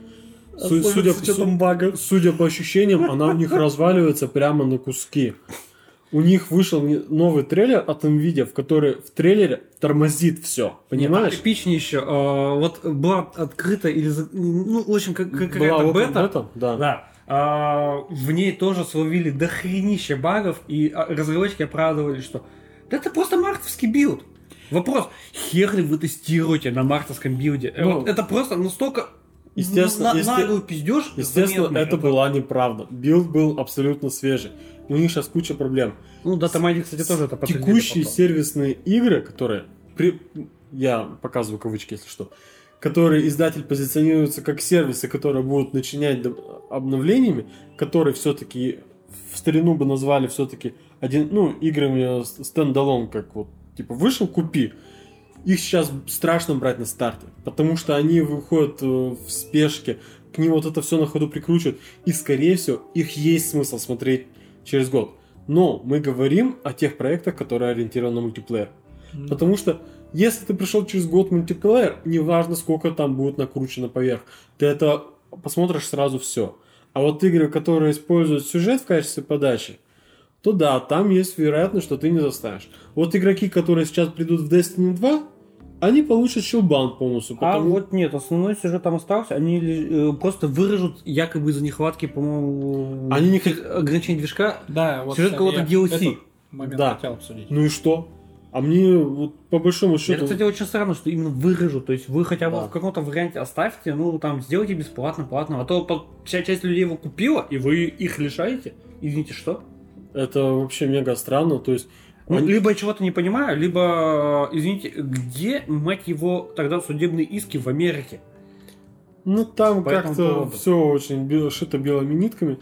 Су- судя, су- судя по ощущениям, она у них разваливается прямо на куски. У них вышел новый трейлер от Nvidia, в который в трейлере тормозит все. Понимаешь? Нет, эпичнее еще. а, вот была открыта или... за- Ну, в общем, как, как- какая-то бета. beta, Да. Да. А, в ней тоже словили дохренище багов, и а, разработчики оправдывали, что да это просто мартовский билд. Вопрос, хер ли вы тестируете на мартовском билде? Э, Ну, вот это просто настолько естественно, на, есте- наглый пиздеж. Естественно, заметный. это была неправда. Билд был абсолютно свежий. У них сейчас куча проблем. Ну, Датамайди, кстати, тоже это подтвердили Текущие потом. сервисные игры, которые... При... Я показываю кавычки, если что. Которые издатель позиционируется как сервисы, которые будут начинять обновлениями, которые все-таки в старину бы назвали все-таки один, ну, играми стендалон, как вот, типа, вышел, купи. Их сейчас страшно брать на старте, потому что они выходят э, в спешке, к ним вот это все на ходу прикручивают, и, скорее всего, их есть смысл смотреть через год. Но мы говорим о тех проектах, которые ориентированы на мультиплеер. Потому что если ты пришел через год в мультиплеер, неважно сколько там будет накручено поверх, ты это посмотришь сразу все. А вот игры, которые используют сюжет в качестве подачи, то да, там есть вероятность, что ты не заставишь. Вот игроки, которые сейчас придут в Destiny 2, они получат щелбан полностью. А потому- вот нет, основной сюжет там остался. Они э, просто выражут якобы из-за нехватки, по-моему, Они не хот- ограничения движка. Да, вот Сюжет кого-то DLC. этот момент Да. хотел обсудить. Ну и что? А мне вот по большому Это, счету... кстати, очень странно, что именно выражу. То есть вы хотя бы Да. в каком-то варианте оставьте, ну там сделайте бесплатно, платно. А то по- вся часть людей его купила, и вы их лишаете. Извините, что? Это вообще мега странно. То есть Ну, они- либо я чего-то не понимаю, либо, извините, где, мать его, тогда судебные иски в Америке? Ну, там как-то все очень шито белыми нитками.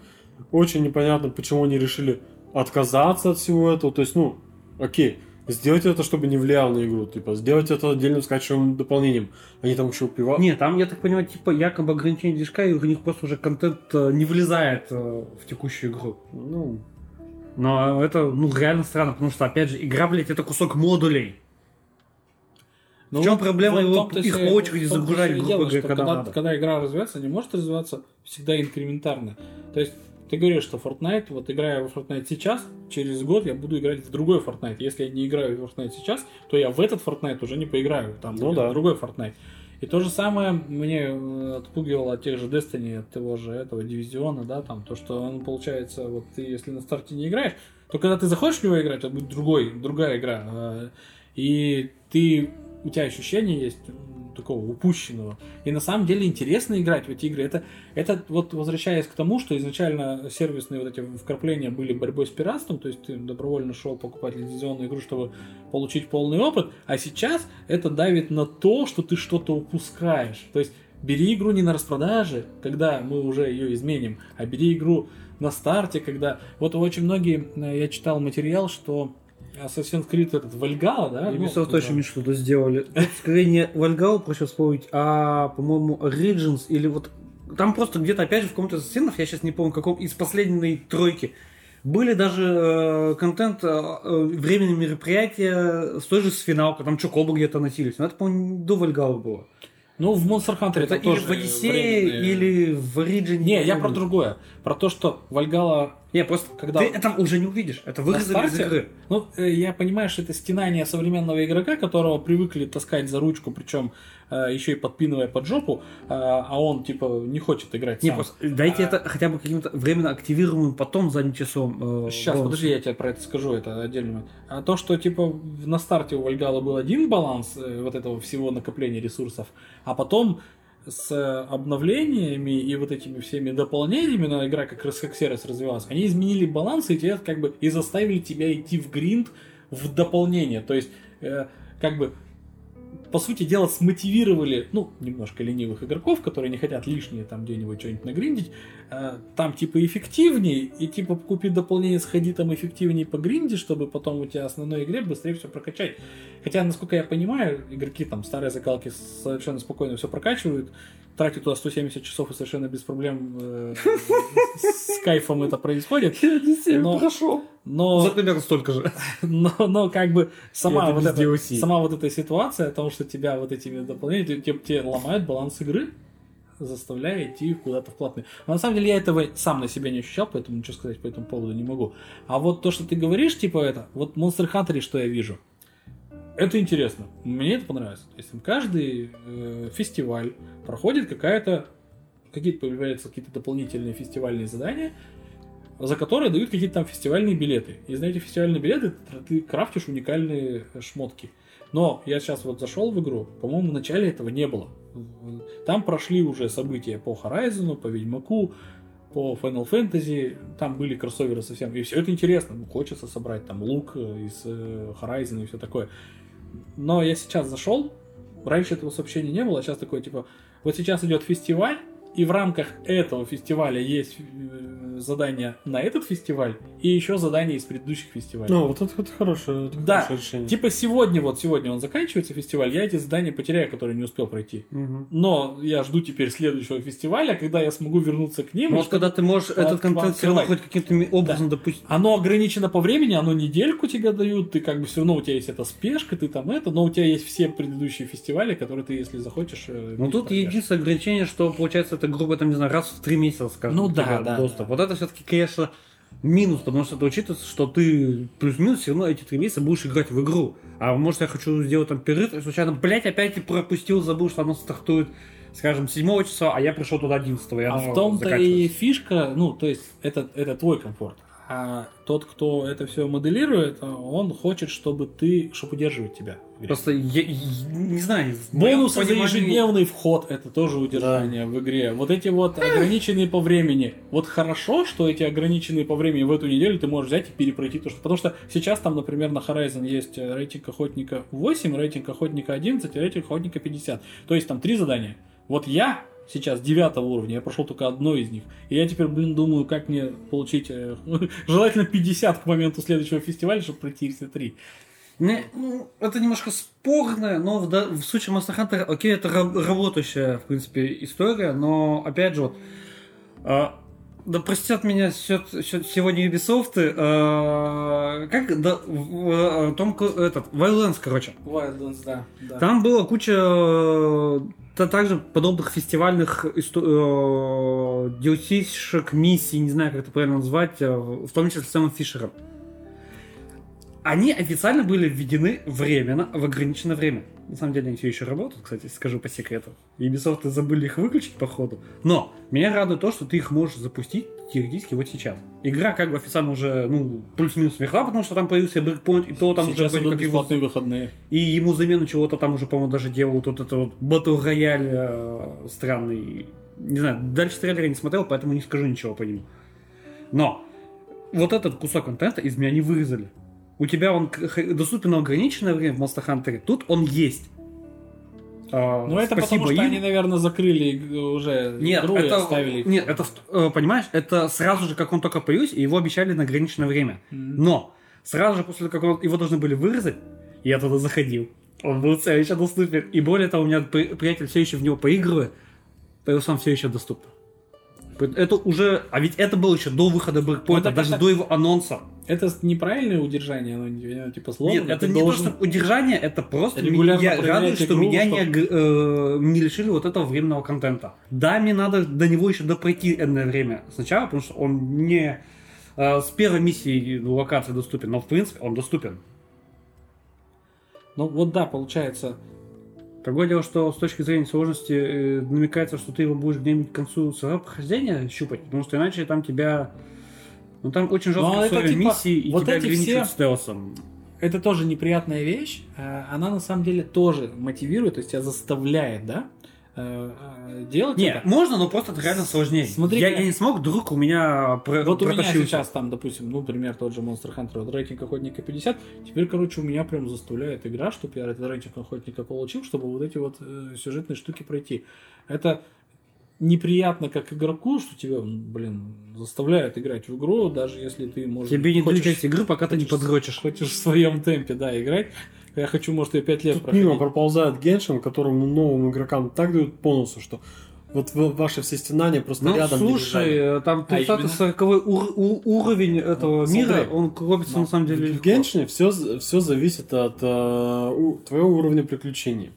Очень непонятно, почему они решили отказаться от всего этого. То есть, ну, окей, сделать это, чтобы не влияло на игру. Типа, сделать это отдельным скачиваемым дополнением. Они там еще упивают. Не, там, я так понимаю, типа якобы ограничение движка, и у них просто уже контент э, не влезает э, в текущую игру. Ну, Но это, ну, реально странно, потому что, опять же, игра, блядь, это кусок модулей. Ну, В чем вот- проблема вот его- их по очереди загружать, грубо дело, говоря, когда когда, надо. когда игра развивается, не может развиваться всегда инкрементарно. То есть ты говоришь, что Fortnite, вот играя в Fortnite сейчас, через год я буду играть в другой Fortnite. Если я не играю в Fortnite сейчас, то я в этот Fortnite уже не поиграю. Там Ну да. другой Fortnite. И то же самое мне э, отпугивало от тех же Destiny, от того же этого дивизиона, да, там, то, что он получается, вот ты если на старте не играешь, то когда ты заходишь в него играть, это будет другой, другая игра. э, И ты, у тебя ощущение есть такого упущенного. И на самом деле интересно играть в эти игры. Это, это вот возвращаясь к тому, что изначально сервисные вот эти вкрапления были борьбой с пиратством, то есть ты добровольно шел покупать лицензионную игру, чтобы получить полный опыт, а сейчас это давит на то, что ты что-то упускаешь. То есть бери игру не на распродаже, когда мы уже ее изменим, а бери игру на старте, когда... Вот очень многие, э, я читал материал, что Assassin's Creed этот Valhalla, да? ну, Ubisoft это- точно что-то сделали. Тут скорее не Вальгау, проще вспомнить, а, по-моему, Origins или вот... Там просто где-то, опять же, в каком-то сценах, я сейчас не помню, каком, из последней тройки, были даже э, контент, э, э, временные мероприятия с той же с финалкой, там Чокобы где-то носились. Но это, по-моему, до Вальгала было. Ну, в Monster Hunter Это, это, или тоже в Одиссее, временные- или в Origin. Не, я про другое. Про то, что Вальгала Не, просто Когда- ты это уже не увидишь. Это вырезали из игры. ну, э, я понимаю, что это стенание современного игрока, которого привыкли таскать за ручку, причем еще и подпинывая под жопу, э, а он, типа, не хочет играть Не, сам. просто дайте А- это хотя бы каким-то временно активируемым потом задним часом. э, Сейчас, бонусом. подожди, я тебе про это скажу, это отдельный момент. А то, что типа на старте у Вальгала был один баланс э, вот этого всего накопления ресурсов, а потом с обновлениями и вот этими всеми дополнениями, на игра как раз как сервис развивалась, они изменили баланс и тебя как бы и заставили тебя идти в гринд в дополнение. То есть, э, как бы по сути дела, смотивировали, ну, немножко ленивых игроков, которые не хотят лишнее там где-нибудь что-нибудь нагриндить, э, там типа эффективнее, и типа купи дополнение, сходи там эффективнее по гринди, чтобы потом у тебя основной игре быстрее все прокачать. Хотя, насколько я понимаю, игроки там старые закалки совершенно спокойно все прокачивают, тратят туда 170 часов и совершенно без проблем э, *laughs* кайфом это происходит. *laughs* Но- прошел. Но, За примерно столько же. *laughs* но, но как бы сама вот, эта, DLC. сама вот эта ситуация, о том, что тебя вот этими дополнениями, тебе, тебе ломают баланс игры, заставляя идти куда-то в платный. Но на самом деле я этого сам на себе не ощущал, поэтому ничего сказать по этому поводу не могу. А вот то, что ты говоришь, типа это, вот Monster Hunter, что я вижу, это интересно. Мне это понравилось. То есть каждый э, фестиваль проходит какая-то какие-то появляются какие-то дополнительные фестивальные задания, за которые дают какие-то там фестивальные билеты. И за эти фестивальные билеты ты крафтишь уникальные шмотки. Но я сейчас вот зашел в игру, по-моему, в начале этого не было. Там прошли уже события по Horizon, по Ведьмаку, по Final Fantasy, там были кроссоверы совсем, и все это интересно, ну, хочется собрать там лук э, из э, Horizon и все такое. Но я сейчас зашел, раньше этого сообщения не было, а сейчас такое, типа, вот сейчас идет фестиваль, и в рамках этого фестиваля есть э, задание на этот фестиваль, и еще задание из предыдущих фестивалей. Ну, вот это, это хорошее, это Да, хорошее решение. Типа сегодня, вот сегодня он заканчивается фестиваль, я эти задания потеряю, которые не успел пройти. Но я жду теперь следующего фестиваля, когда я смогу вернуться к ним. Может, чтобы- когда ты можешь От- этот контент все равно хоть каким-то образом допустить. Оно ограничено по времени, оно недельку тебе дают, ты как бы все равно у тебя есть эта спешка, ты там это, но у тебя есть все предыдущие фестивали, которые ты, если захочешь... э, Ну тут единственное ограничение, что получается это грубо там, не знаю, раз в три месяца, скажем. Ну да, да, доступ. Вот это все-таки, конечно, минус, потому что это учитывается, что ты плюс-минус все равно эти три месяца будешь играть в игру. А может я хочу сделать там перерыв, и случайно, блять, опять пропустил, забыл, что оно стартует, скажем, 7 числа, а я пришел туда 11 и А в том-то и фишка, ну, то есть это, это твой комфорт. А тот, кто это все моделирует, он хочет, чтобы ты, чтобы удерживать тебя. Просто я, я не знаю, Бонусы за понимании- ежедневный вход это тоже удержание в игре. Вот эти вот ограниченные по времени. Вот хорошо, что эти ограниченные по времени в эту неделю ты можешь взять и перепройти то, что. Потому что сейчас там, например, на Horizon есть рейтинг охотника 8, рейтинг охотника 11 и рейтинг охотника 50. То есть там три задания. Вот я сейчас девятого уровня, я прошел только одно из них. И я теперь, блин, думаю, как мне получить э, *laughs* желательно 50 к моменту следующего фестиваля, чтобы пройти все три. Не, ну, это немножко спорно, но в, да- в случае Monster Hunter, окей, это ра- работающая, в принципе, история, но, опять же, вот, а, да простят меня сё- сё- сегодня Ubisoft, а, как, да, в, в том, ко- этот, Wildlands, короче, Wildlands, да. да. там была куча э, та- также подобных фестивальных э, DLC-шек, миссий, не знаю, как это правильно назвать, э, в том числе с Сэмом Фишером. Они официально были введены временно, в ограниченное время. На самом деле они все еще работают, кстати, скажу по секрету. Ubisoft забыли их выключить, походу. Но меня радует то, что ты их можешь запустить теоретически вот сейчас. Игра как бы официально уже, ну, плюс-минус мертва, потому что там появился Breakpoint, и то там Сейчас уже идут как его бесплатные выходные. и ему замену чего-то там уже, по-моему, даже делают вот это вот батл рояль э, странный. Не знаю, дальше трейлера не смотрел, поэтому не скажу ничего по нему. Но вот этот кусок контента из меня не вырезали. У тебя он доступен на ограниченное время в Monster Hunter, тут он есть. А, Ну, это потому что им. они, наверное, закрыли иг- уже Нет, игру и это, оставили. их. нет, это, э, понимаешь, это сразу же, как он только появился, его обещали на ограниченное время. Мгм. Но сразу же после как он- его должны были вырезать, я туда заходил. Он был все еще доступен. И более того, у меня при- приятель все еще в него поигрывает, поэтому он все еще доступен. Это уже, а ведь это было еще до выхода Ну, Breakpoint, так даже это- до его анонса. Это неправильное удержание, оно, оно типа сложно. Нет, это не должен- то, что удержание, это просто регулярно я радуюсь, что игру, меня не, э, не лишили вот этого временного контента. Да, мне надо до него еще допройти энное время сначала, потому что он не э, с первой миссии локации доступен, но в принципе он доступен. Ну вот да, получается. Другое дело, что с точки зрения сложности э, намекается, что ты его будешь где-нибудь к концу своего прохождения щупать, потому что иначе там тебя... Ну там очень Ну, жесткие это условия типа миссии, и вот тебя эти все- стелсом. Это тоже неприятная вещь. а, Она на самом деле тоже мотивирует, то есть тебя заставляет, да, э, э, делать Не, это. можно, но просто это реально сложнее. Смотри, я, как- я не смог, вдруг у меня про, Вот у меня сейчас там, допустим, ну, например, тот же Monster Hunter, вот рейтинг охотника 50, теперь, короче, у меня прям заставляет игра, чтобы я этот рейтинг охотника получил, чтобы вот эти вот э, сюжетные штуки пройти. Это неприятно как игроку, что тебя, блин, заставляют играть в игру, даже если ты, может Тебе не хочешь, часть игры, пока ты не хочешь- поддрочишь. хочешь в своем темпе, да, играть. Я хочу, может, и 5 лет Тут мимо проходить. проползает Геншин, которому новым игрокам так дают по носу, что вот ваши все стенания просто Ну, рядом не слушай, лежали. э, там А 30-40 уровень этого Смотри. мира, он копится на самом деле В легко. Геншине все, все зависит от э, у- твоего уровня приключений.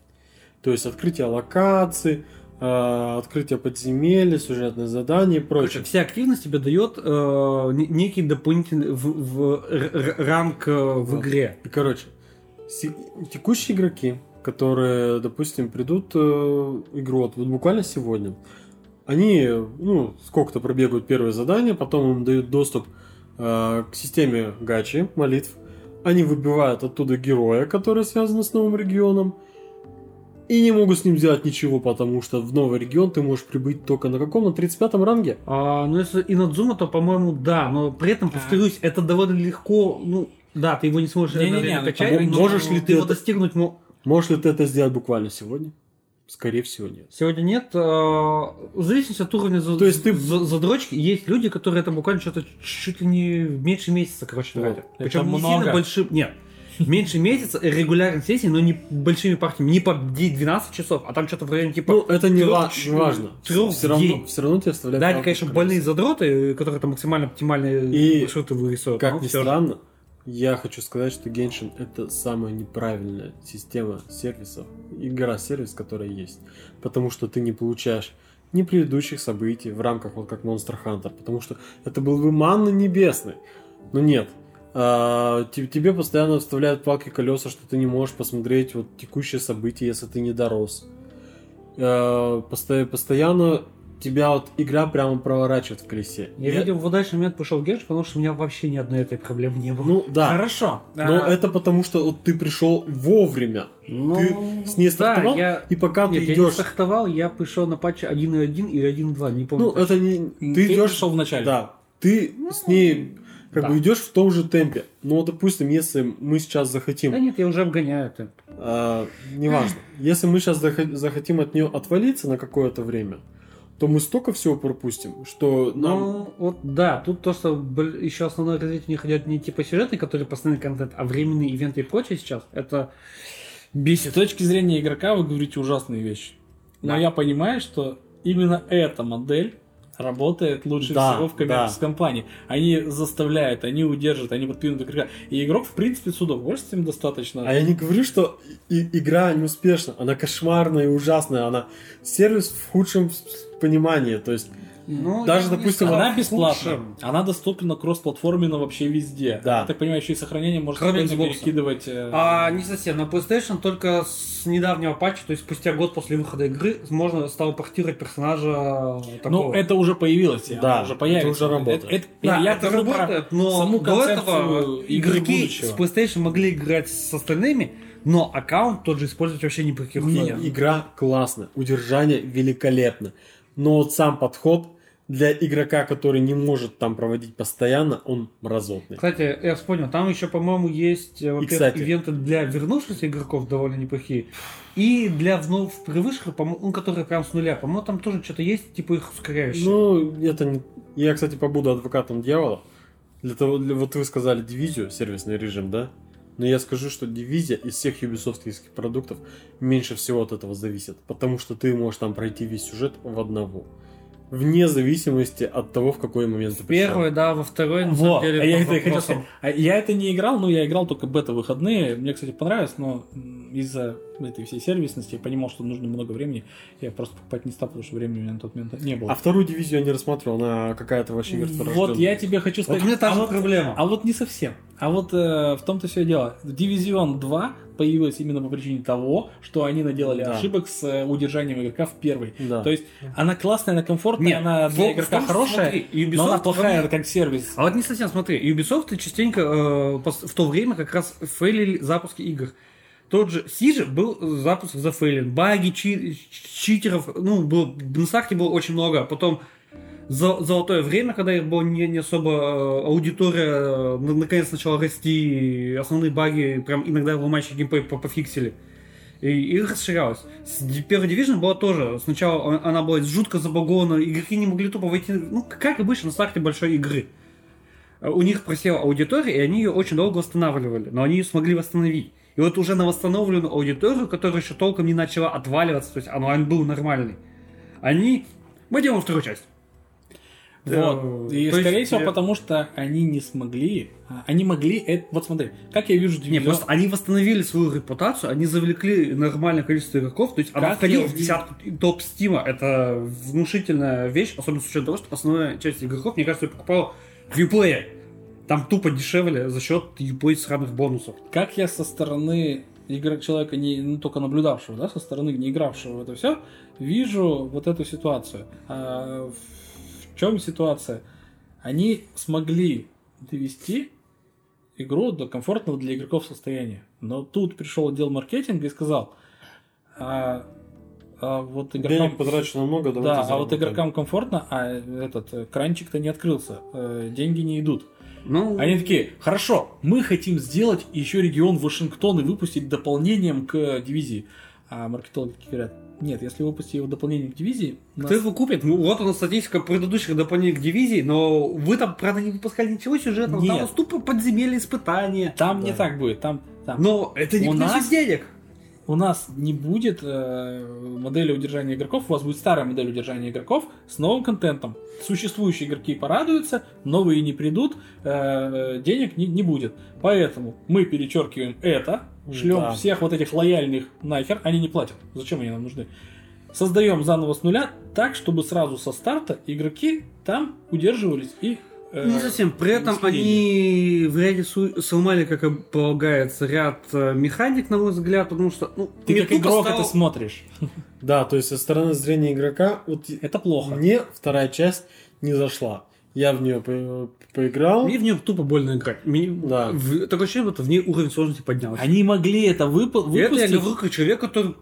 То есть открытие локаций, э, открытие подземелья, сюжетные задания и Короче, прочее. вся активность тебе дает э, не- некий дополнительный в, в р- ранг э, в Вот. игре. Короче, текущие игроки, которые, допустим, придут э, игру вот, вот буквально сегодня, они, ну, сколько-то пробегают первые задания, потом им дают доступ э, к системе гачи, молитв. Они выбивают оттуда героя, который связан с новым регионом, и не могут с ним сделать ничего, потому что в новый регион ты можешь прибыть только на каком? На 35 ранге? А, ну, если Инадзума, то, по-моему, да, но при этом, повторюсь, это довольно легко, ну, да, ты его не сможешь Не-не-не, наверное, ну, качать, но можешь ли ты его это- достигнуть мо- Можешь ли ты это сделать буквально сегодня? Скорее всего, нет. Сегодня нет. э, В зависимости от уровня То есть ты- за- задрочки, есть люди, которые это буквально что-то чуть ли не меньше месяца, короче, тратят. Причем не много. сильно большим... Нет. Меньше месяца регулярных сессий, но не большими партиями, не по 12 часов, а там что-то в районе типа... Ну, это не, ва- не важно. трёх все равно, все равно тебе вставляют. Да, они, конечно, больные задроты, которые там максимально оптимальные И, маршруты вырисовывают. Как ни странно, я хочу сказать, что Genshin это самая неправильная система сервисов, игра-сервис, которая есть. Потому что ты не получаешь ни предыдущих событий в рамках вот как Monster Hunter, потому что это был бы манна небесный. Но нет. А, те- тебе постоянно вставляют палки колеса, что ты не можешь посмотреть вот текущие события, если ты не дорос. А, посто- постоянно тебя вот игра прямо проворачивает в колесе. Я, видел, в удачный момент пошел в Генш, потому что у меня вообще ни одной этой проблемы не было. Ну да. Хорошо. Но А, это потому, что вот ты пришел вовремя. Ну, ты с ней да, стартовал, я... И пока Нет, ты я не идешь. стартовал, я пришел на патче 1.1 и 1.2, не помню. Ну, точно. это не. ты Ты идешь. пришел в начале. Да. Ты с ней как Да. бы идешь в том же темпе. Но, допустим, если мы сейчас захотим. Да нет, я уже обгоняю это. а, неважно. Если мы сейчас захотим от нее отвалиться на какое-то время, то мы столько всего пропустим, что нам. Ну, вот да, тут то, что еще основное развитие у них идет не типа сюжетный, который постоянный контент, а временные ивенты и прочее сейчас, это С бесит. точки зрения игрока вы говорите ужасные вещи. Но Да. я понимаю, что именно эта модель работает лучше Да, всего в коммерческой компании. Они заставляют, они удерживают, они подпинут игрока. И игрок, в принципе, с удовольствием достаточно. А я не говорю, что и- игра не успешна. Она кошмарная и ужасная. Она сервис в худшем понимании. То есть Ну, Даже, допустим, Она бесплатна. худшим. Она доступна кросс-платформенно вообще везде. Да. Я так понимаю, еще и сохранение можно перекидывать. э, А не совсем. На PlayStation только с недавнего патча, то есть спустя год после выхода игры, можно стало портировать персонажа такого. Ну, это уже появилось, Да, уже появится. это уже работает. Это- это- Да, я это работает, но саму до концепцию этого игроки будущего. с PlayStation могли играть с остальными, но аккаунт тот же использовать вообще каких Не, условиях. игра классная, удержание великолепно. Но вот сам подход для игрока, который не может там проводить постоянно, он мразотный. Кстати, я вспомнил, там еще, по-моему, есть, э, во-первых, кстати. ивенты для вернувшихся игроков довольно неплохие. И для вновь превысших, по-моему, ну, которые прям с нуля. По-моему, там тоже что-то есть, типа их ускоряющие. Ну, это не... Я, кстати, побуду адвокатом дьявола. Для того, для... вот вы сказали дивизию, сервисный режим, да? Но я скажу, что дивизия из всех юбисофтских продуктов меньше всего от этого зависит. Потому что ты можешь там пройти весь сюжет в одного. Вне зависимости от того, в какой момент ты первой, да, во второй, на Вот, самом деле, а я это и хотел. А Я это не играл, но я играл только бета-выходные. Мне, кстати, понравилось, но из-за этой всей сервисности я понимал, что нужно много времени. Я просто покупать не стал, потому что времени у меня на тот момент не было. А вторую дивизию я не рассматривал, она какая-то вообще мертворожденная. вот я тебе хочу Вот сказать. у меня та а же вот- проблема. А вот не совсем. А вот э, в том-то все дело. Дивизион 2 появилась именно по причине того, что они наделали Да. ошибок с э, удержанием игрока в первой. Да. То есть она классная, она комфортная, Нет, она для игрока том, хорошая, смотри, Ubisoft но она плохая во- как сервис. А вот не совсем, смотри, Ubisoft частенько э, в то время как раз фейлили запуски игр. Тот же Сиджи был запуск зафейлен. Баги, чи- читеров, ну, был, на старте было очень много. Потом за- золотое время, когда их было не, не особо э, аудитория, э, на- наконец начала расти, основные баги прям иногда матче геймплей по- пофиксили. И, и расширялась. С первой Division была тоже. Сначала он- она была жутко забагована, игроки не могли тупо войти. Ну, как обычно на старте большой игры. Э, У них просела аудитория, и они ее очень долго восстанавливали. Но они ее смогли восстановить. И вот уже на восстановленную аудиторию, которая еще толком не начала отваливаться, то есть онлайн был нормальный, они... Мы делаем вторую часть. Вот. И, То есть, скорее всего, э, потому что они не смогли. а, Они могли это. Вот смотри, как я вижу Не, просто они восстановили свою репутацию, они завлекли нормальное количество игроков, то есть она Как входила я в десятку топ Стима. Это внушительная вещь, особенно с учетом того, что основная часть игроков, мне кажется, я покупала Uplay. Там тупо дешевле за счет Uplay сраных бонусов. как я со стороны игрок человека, не, ну, только наблюдавшего, да, со стороны не игравшего в это все, вижу вот эту ситуацию. А в чем ситуация? Они смогли довести игру до комфортного для игроков состояния. Но тут пришел отдел маркетинга и сказал, а, а вот игрокам... Денег потрачено много, Да, а вот игрокам комфортно, а этот э, кранчик-то не открылся, э, деньги не идут. Ну, Они такие, хорошо, мы хотим сделать еще регион Вашингтон и выпустить дополнением к дивизии. А маркетологи говорят, нет, если выпустить его дополнением к дивизии, нас- кто его купит? Ну, вот у нас статистика предыдущих дополнений к дивизии, но вы там, правда, не выпускали ничего сюжетного, там Нет. вас тупо подземелье испытания. там не Да. так будет, там, там. Но это не У нас- денег. У нас не будет э, модели удержания игроков, у вас будет старая модель удержания игроков с новым контентом. Существующие игроки порадуются, новые не придут, э, денег не, не будет. Поэтому мы перечеркиваем это, шлем Да. всех вот этих лояльных нахер, они не платят. Зачем они нам нужны? Создаем заново с нуля так, чтобы сразу со старта игроки там удерживались и... э, Не совсем. При этом они в ряде сломали, как и полагается, ряд э, механик, на мой взгляд, потому что... Ну, Ты как игрок стало- это смотришь. *laughs* Да, то есть со стороны зрения игрока, вот *laughs* Это плохо. мне вторая часть не зашла. Я в нее по- поиграл. Мне в нее тупо больно играть. Мне, Да. в- такое ощущение, будто в ней уровень сложности поднялся. Они могли это выпу- И это я выпустить. говорю как человек, который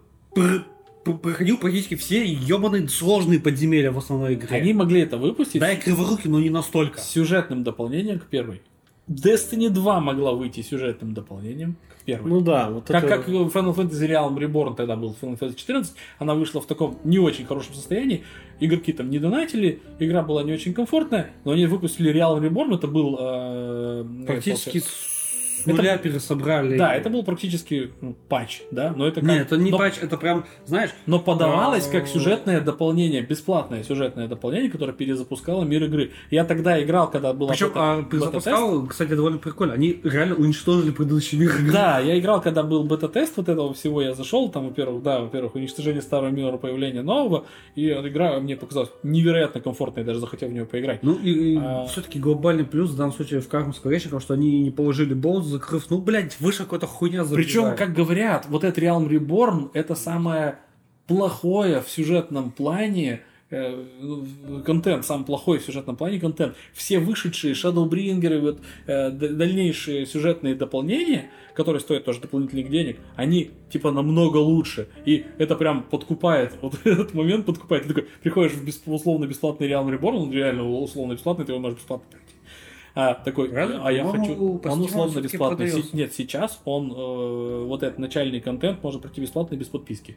проходил практически все ебаные сложные подземелья в основной игре. Они могли это выпустить Да, я криворукий, но не настолько. с сюжетным дополнением к первой. Destiny 2 могла выйти сюжетным дополнением к первой. Ну да, вот как, это... как Final Fantasy Realm Reborn тогда был Final Fantasy 14, она вышла в таком не очень хорошем состоянии, игроки там не донатили, игра была не очень комфортная, но они выпустили Realm Reborn, это был... э, Практически это- с нуля пересобрали. Да, это был практически ну, патч, да, но это как... Нет, это не но, патч, это прям, знаешь, но подавалось как А. сюжетное дополнение, бесплатное сюжетное дополнение, которое перезапускало мир игры. Я тогда играл, когда была Причем бета- а, бета-тест. запускал, кстати, довольно прикольно. Они реально уничтожили предыдущий мир игры. Да, я играл, когда был бета-тест вот этого всего, я зашел, там, во-первых, да, во-первых, уничтожение старого мира, появление нового, и игра мне показалась невероятно комфортной, я даже захотел в нее поиграть. Ну и, А. все-таки глобальный плюс в данном случае в Карму Скворечник, потому что они не положили болт, закрыв, ну, блядь, вышла какая-то хуйня Причем, забивает. как говорят, вот этот Realm Reborn это самое плохое в сюжетном плане э, контент, самый плохой в сюжетном плане контент. Все вышедшие Shadowbringers, вот, э, дальнейшие сюжетные дополнения, которые стоят тоже дополнительных денег, они типа намного лучше. И это прям подкупает, *laughs* вот этот момент подкупает. Ты такой приходишь в бесп- условно бесплатный Realm Reborn, он реально условно бесплатный, ты его можешь бесплатно. А, такой, Реально? а я хочу, он условно бесплатный. Се- Нет, сейчас он э, вот этот начальный контент можно пройти бесплатно и без подписки.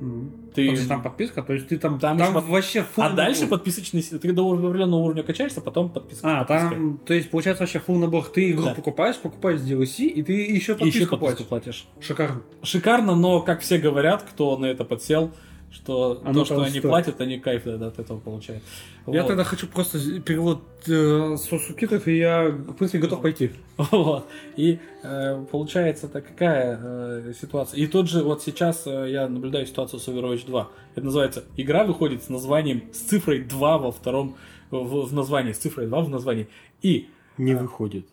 Мгм. Ты- Подожди, там подписка, то есть ты там, Там там, под- вообще full А дальше подписочный, ты до определенного уровня качаешься, потом подписка. А, там, то есть, получается, вообще full набор. Ты игру Да. покупаешь, покупаешь DLC, и ты еще И подписку, еще подписку платишь. платишь. Шикарно. Шикарно, но как все говорят, кто на это подсел, что Оно то, что они стоит. платят, они кайф от этого получают. Я Вот. тогда хочу просто перевод э, со субтитров, и я, в принципе, готов пойти. *laughs* Вот. И э, получается это какая э, ситуация? И тот же вот сейчас э, я наблюдаю ситуацию с Overwatch 2. Это называется игра выходит с названием с цифрой 2 во втором в, в названии, с цифрой 2 в названии. И Не выходит.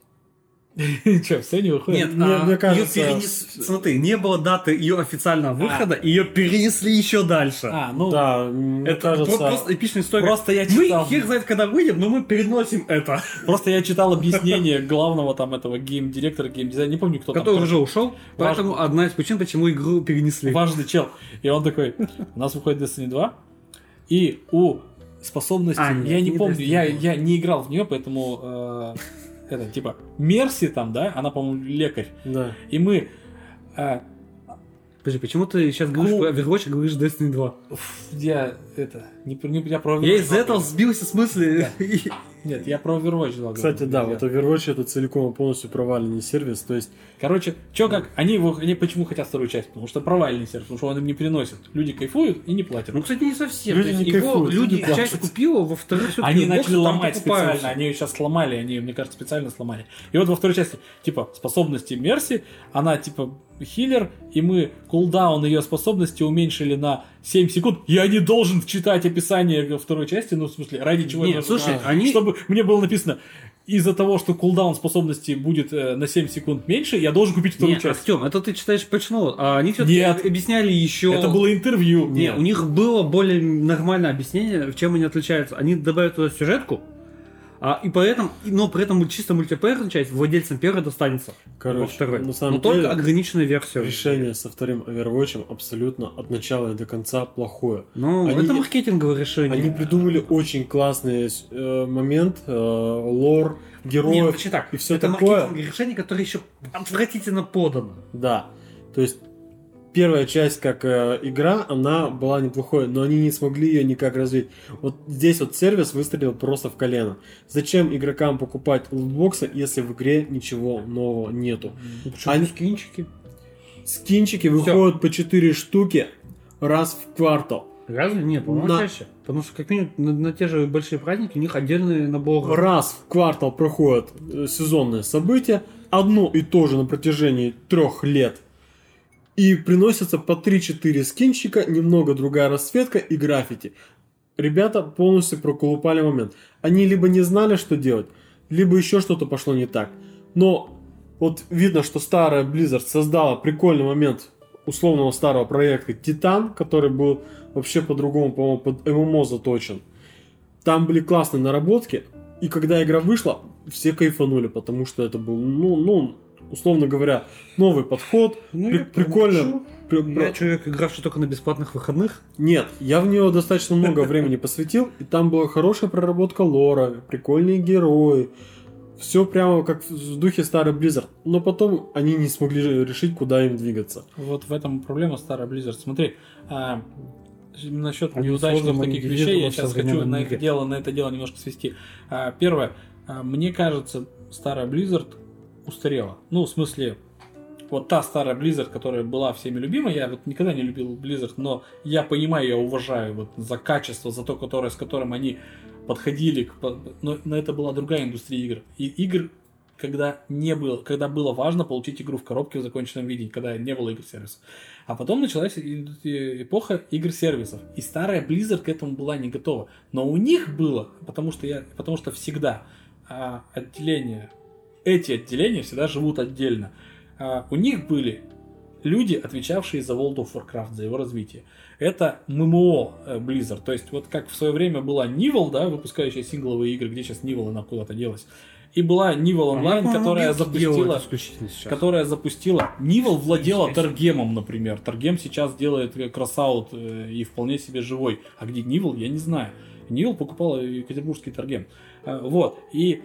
*laughs* Че, все не выходит? Нет, Мне- а, мне кажется, перенес- Смотри, не было даты ее официального выхода, ее перенесли еще дальше. А, ну, Да, это кажется... про- просто эпичная история. Просто я Мы читал. хер знает, когда выйдем, но мы переносим это. Просто я читал объяснение главного там этого гейм-директора, гейм-дизайнера, не помню, кто Который там. уже ушел. Поэтому одна из причин, почему игру перенесли. Важный чел. И он такой, у нас выходит Destiny 2, и у способности, А, нет, я не, не помню, я, 2. я не играл в нее, поэтому э, это типа Мерси там, да, она, по-моему, лекарь. Да. И мы э, Подожди, почему ты сейчас говоришь Ку- про Overwatch, а говоришь Destiny 2? ф, я это не, не я про Я из-за этого сбился с мысли. *laughs* Нет, я про Overwatch говорю. Кстати, да, Я- вот Overwatch это целиком и полностью проваленный сервис, то есть Короче, чё как, они, его- они почему хотят вторую часть? Потому что провальный сервис, потому что он им не приносит. Люди кайфуют и не платят. Ну, кстати, не совсем. Люди не его кайфуют, люди люди часть купила, во вторых всё-таки Они начали ломать специально, они ее сейчас сломали, они, мне кажется, специально сломали. И вот во второй части, типа, способности Мерси, она, типа, хилер, и мы кулдаун ее способности уменьшили на 7 секунд. Я не должен читать описание второй части, ну, в смысле, ради чего Нет, я должен- слушай, А, они- Чтобы мне было написано, из-за того, что кулдаун способности будет э, на 7 секунд меньше, я должен купить вторую Нет, часть. Артем, это ты читаешь почему? А они все-таки Нет. объясняли еще... Это было интервью. Не, у них было более нормальное объяснение, чем они отличаются. Они добавят туда сюжетку, а, и поэтому, но при этом чисто мультиплеерная часть владельцам первой достанется. Короче, во второй. на самом но только деле, ограниченная версия. решение со вторым Overwatch абсолютно от начала и до конца плохое. Ну, Они- это маркетинговое решение. Они придумали очень классный э, момент, э, лор, Нет, героев вообще так. и все это такое. маркетинговое решение, которое еще отвратительно подано. Да. То есть первая часть как э, игра, она была неплохой, но они не смогли ее никак развить. Вот здесь вот сервис выстрелил просто в колено. Зачем игрокам покупать лутбоксы, если в игре ничего нового нету? Почему Они- скинчики? Скинчики выходят по 4 штуки раз в квартал. Разве? Нет, по-моему, На- чаще. Потому что как минимум на, на те же большие праздники у них отдельный набор. Раз в квартал проходят э, сезонные события, одно и то же на протяжении трех лет. И приносятся по 3-4 скинчика, немного другая расцветка и граффити. Ребята полностью проколупали момент. Они либо не знали, что делать, либо еще что-то пошло не так. Но вот видно, что старая Blizzard создала прикольный момент условного старого проекта Титан, который был вообще по-другому, по-моему, под ММО заточен. Там были классные наработки, и когда игра вышла, все кайфанули, потому что это был, ну, ну, условно говоря, новый подход. Ну, При- я прикольно. При- Я человек, игравший только на бесплатных выходных. Нет, я в нее достаточно много времени посвятил, и там была хорошая проработка лора, прикольные герои. Все прямо как в духе старой Blizzard. Но потом они не смогли решить, куда им двигаться. Вот в этом проблема старая Blizzard. Смотри, а, насчет Они неудачных таких вещей, я сейчас хочу на это дело, на это дело немножко свести. А, первое, а, мне кажется, старая Blizzard устарела. Ну, в смысле, вот та старая Blizzard, которая была всеми любима, я вот никогда не любил Blizzard, но я понимаю, я уважаю вот за качество, за то, которое, с которым они подходили, к, но, но это была другая индустрия игр. И игр, когда не было, когда было важно получить игру в коробке в законченном виде, когда не было игр-сервисов. А потом началась эпоха игр-сервисов. И старая Blizzard к этому была не готова. Но у них было, потому что, я, потому что всегда а, отделения, эти отделения всегда живут отдельно. А, у них были люди, отвечавшие за World of Warcraft, за его развитие. Это ММО э, Blizzard. То есть, вот как в свое время была Nivell, да, выпускающая сингловые игры, где сейчас Nivell она куда-то делась. И была Nivell Online, по-моему, которая запустила которая запустила. Нивел владела Таргемом, например. Таргем сейчас делает э, кросаут э, и вполне себе живой. А где Нивел, я не знаю. Нивел покупал Екатеринбургский Таргем. Э, Вот. И э,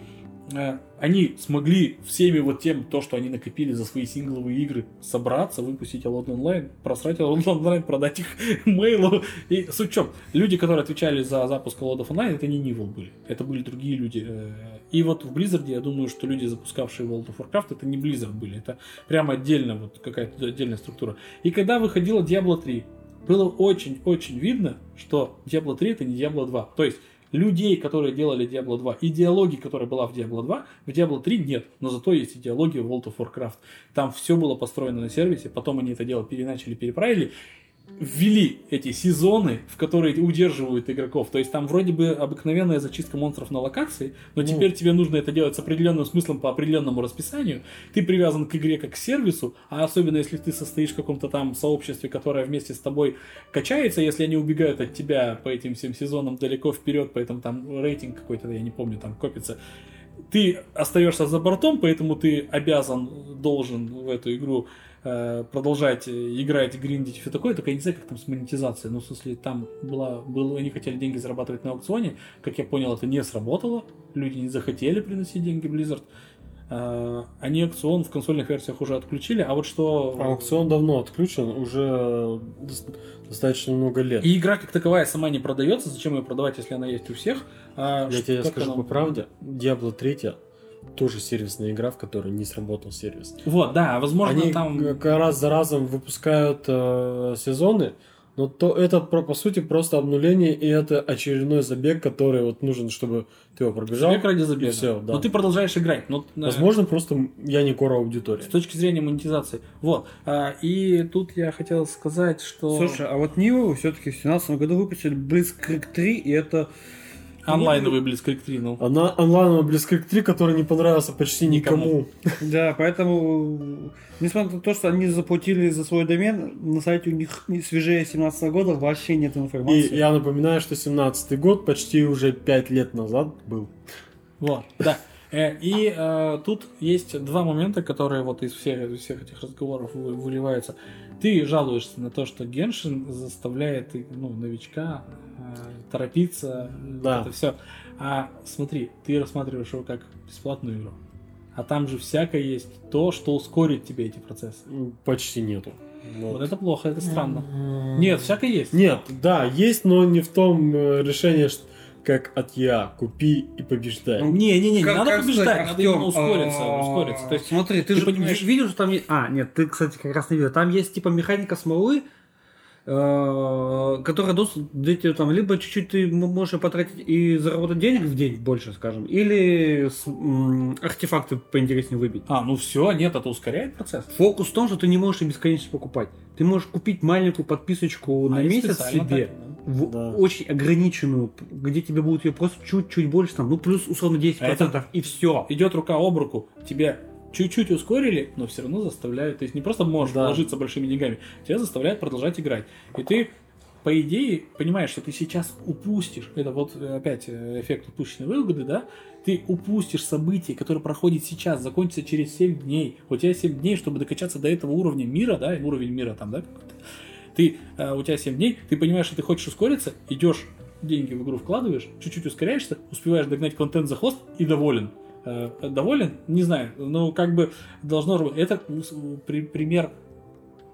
они смогли всеми вот тем, то, что они накопили за свои сингловые игры, собраться, выпустить Alone Online, просрать Alone Online, продать их *laughs* мейлу. И в чем? Люди, которые отвечали за запуск Alone Online, это не Нивел были. Это были другие люди. Э, И вот в Blizzard, я думаю, что люди, запускавшие World of Warcraft, это не Blizzard были. Это прямо отдельно, вот какая-то отдельная структура. И когда выходила Diablo 3, было очень-очень видно, что Diablo 3 это не Diablo 2. То есть людей, которые делали Diablo 2, идеологии, которая была в Diablo 2, в Diablo 3 нет, но зато есть идеология в World of Warcraft. Там все было построено на сервисе, потом они это дело переначали, переправили, ввели эти сезоны, в которые удерживают игроков. То есть там вроде бы обыкновенная зачистка монстров на локации, но теперь тебе нужно это делать с определенным смыслом по определенному расписанию. Ты привязан к игре как к сервису, а особенно если ты состоишь в каком-то там сообществе, которое вместе с тобой качается, если они убегают от тебя по этим всем сезонам далеко вперед, поэтому там рейтинг какой-то, я не помню, там копится. Ты остаешься за бортом, поэтому ты обязан, должен в эту игру продолжать э, играть, гриндить и все такое, только я не знаю, как там с монетизацией. Ну, в смысле, там была, было, они хотели деньги зарабатывать на аукционе. Как я понял, это не сработало. Люди не захотели приносить деньги Blizzard. Э, они аукцион в консольных версиях уже отключили, а вот что... Аукцион давно отключен, уже дос- достаточно много лет. И игра как таковая сама не продается. Зачем ее продавать, если она есть у всех? А Я тебе скажу она- по правде, Diablo 3 тоже сервисная игра, в которой не сработал сервис. Вот, да, возможно, Они там... как раз за разом выпускают э, сезоны, но то это про- по сути просто обнуление, и это очередной забег, который вот нужен, чтобы ты его пробежал. Забег ради забега. и всё, да. Но ты продолжаешь играть. Но, э, Возможно, просто я не кора аудитория. С точки зрения монетизации. Вот. А, и тут я хотел сказать, что... Слушай, а вот Ниву все-таки в 2017 году выпустили Blitzkrieg 3, и это... Онлайновый Blitzkrieg 3, ну. Она онлайновый Blitzkrieg 3, который не понравился почти Никому. никому. *laughs* Да, поэтому, несмотря на то, что они заплатили за свой домен, на сайте у них свежее 17 года вообще нет И информации. я напоминаю, что 17 год почти уже 5 лет назад был. Вот, да. Э, И э, тут есть два момента, которые вот из всех, из всех этих разговоров вы- выливаются. Ты жалуешься на то, что Геншин заставляет ну, новичка торопиться, Да. это все. А смотри, ты рассматриваешь его как бесплатную игру. А там же всякое есть то, что ускорит тебе эти процессы. Почти нету. Вот. Вот это плохо, это странно. Нет, всякое есть. Нет, да, есть, но не в том э, решении, что- как от я. Купи и побеждай. Не, не, не, не Как- надо как побеждать, сказать, надо Артём, именно ускориться, а, ускориться. То есть смотри, ты, ты же понимаешь- видел, что там есть... А, нет, ты, кстати, как раз не видел. Там есть типа механика смолы, э, которая доступ там либо чуть-чуть ты можешь потратить и заработать денег в день больше, скажем, или с- м, артефакты поинтереснее выбить. А, ну все, нет, это ускоряет процесс. Фокус в том, что ты не можешь бесконечно покупать. Ты можешь купить маленькую подписочку на А, и месяц себе, так, да. в- Да. очень ограниченную, где тебе будут ее просто чуть-чуть больше, там, ну плюс условно 10%, и все. Идет рука об руку, тебе чуть-чуть ускорили, но все равно заставляют. То есть не просто можешь Да. вложиться большими деньгами, тебя заставляют продолжать играть. И ты, по идее, понимаешь, что ты сейчас упустишь, это вот э, опять э, эффект упущенной выгоды, да, ты упустишь событие, которое проходит сейчас, закончится через 7 дней. У тебя 7 дней, чтобы докачаться до этого уровня мира, да, уровень мира там, да. Ты, э, у тебя 7 дней, ты понимаешь, что ты хочешь ускориться, идешь, деньги в игру вкладываешь, чуть-чуть ускоряешься, успеваешь догнать контент за хвост и доволен. Э, доволен? Не знаю, но как бы должно. Это ну, при- пример,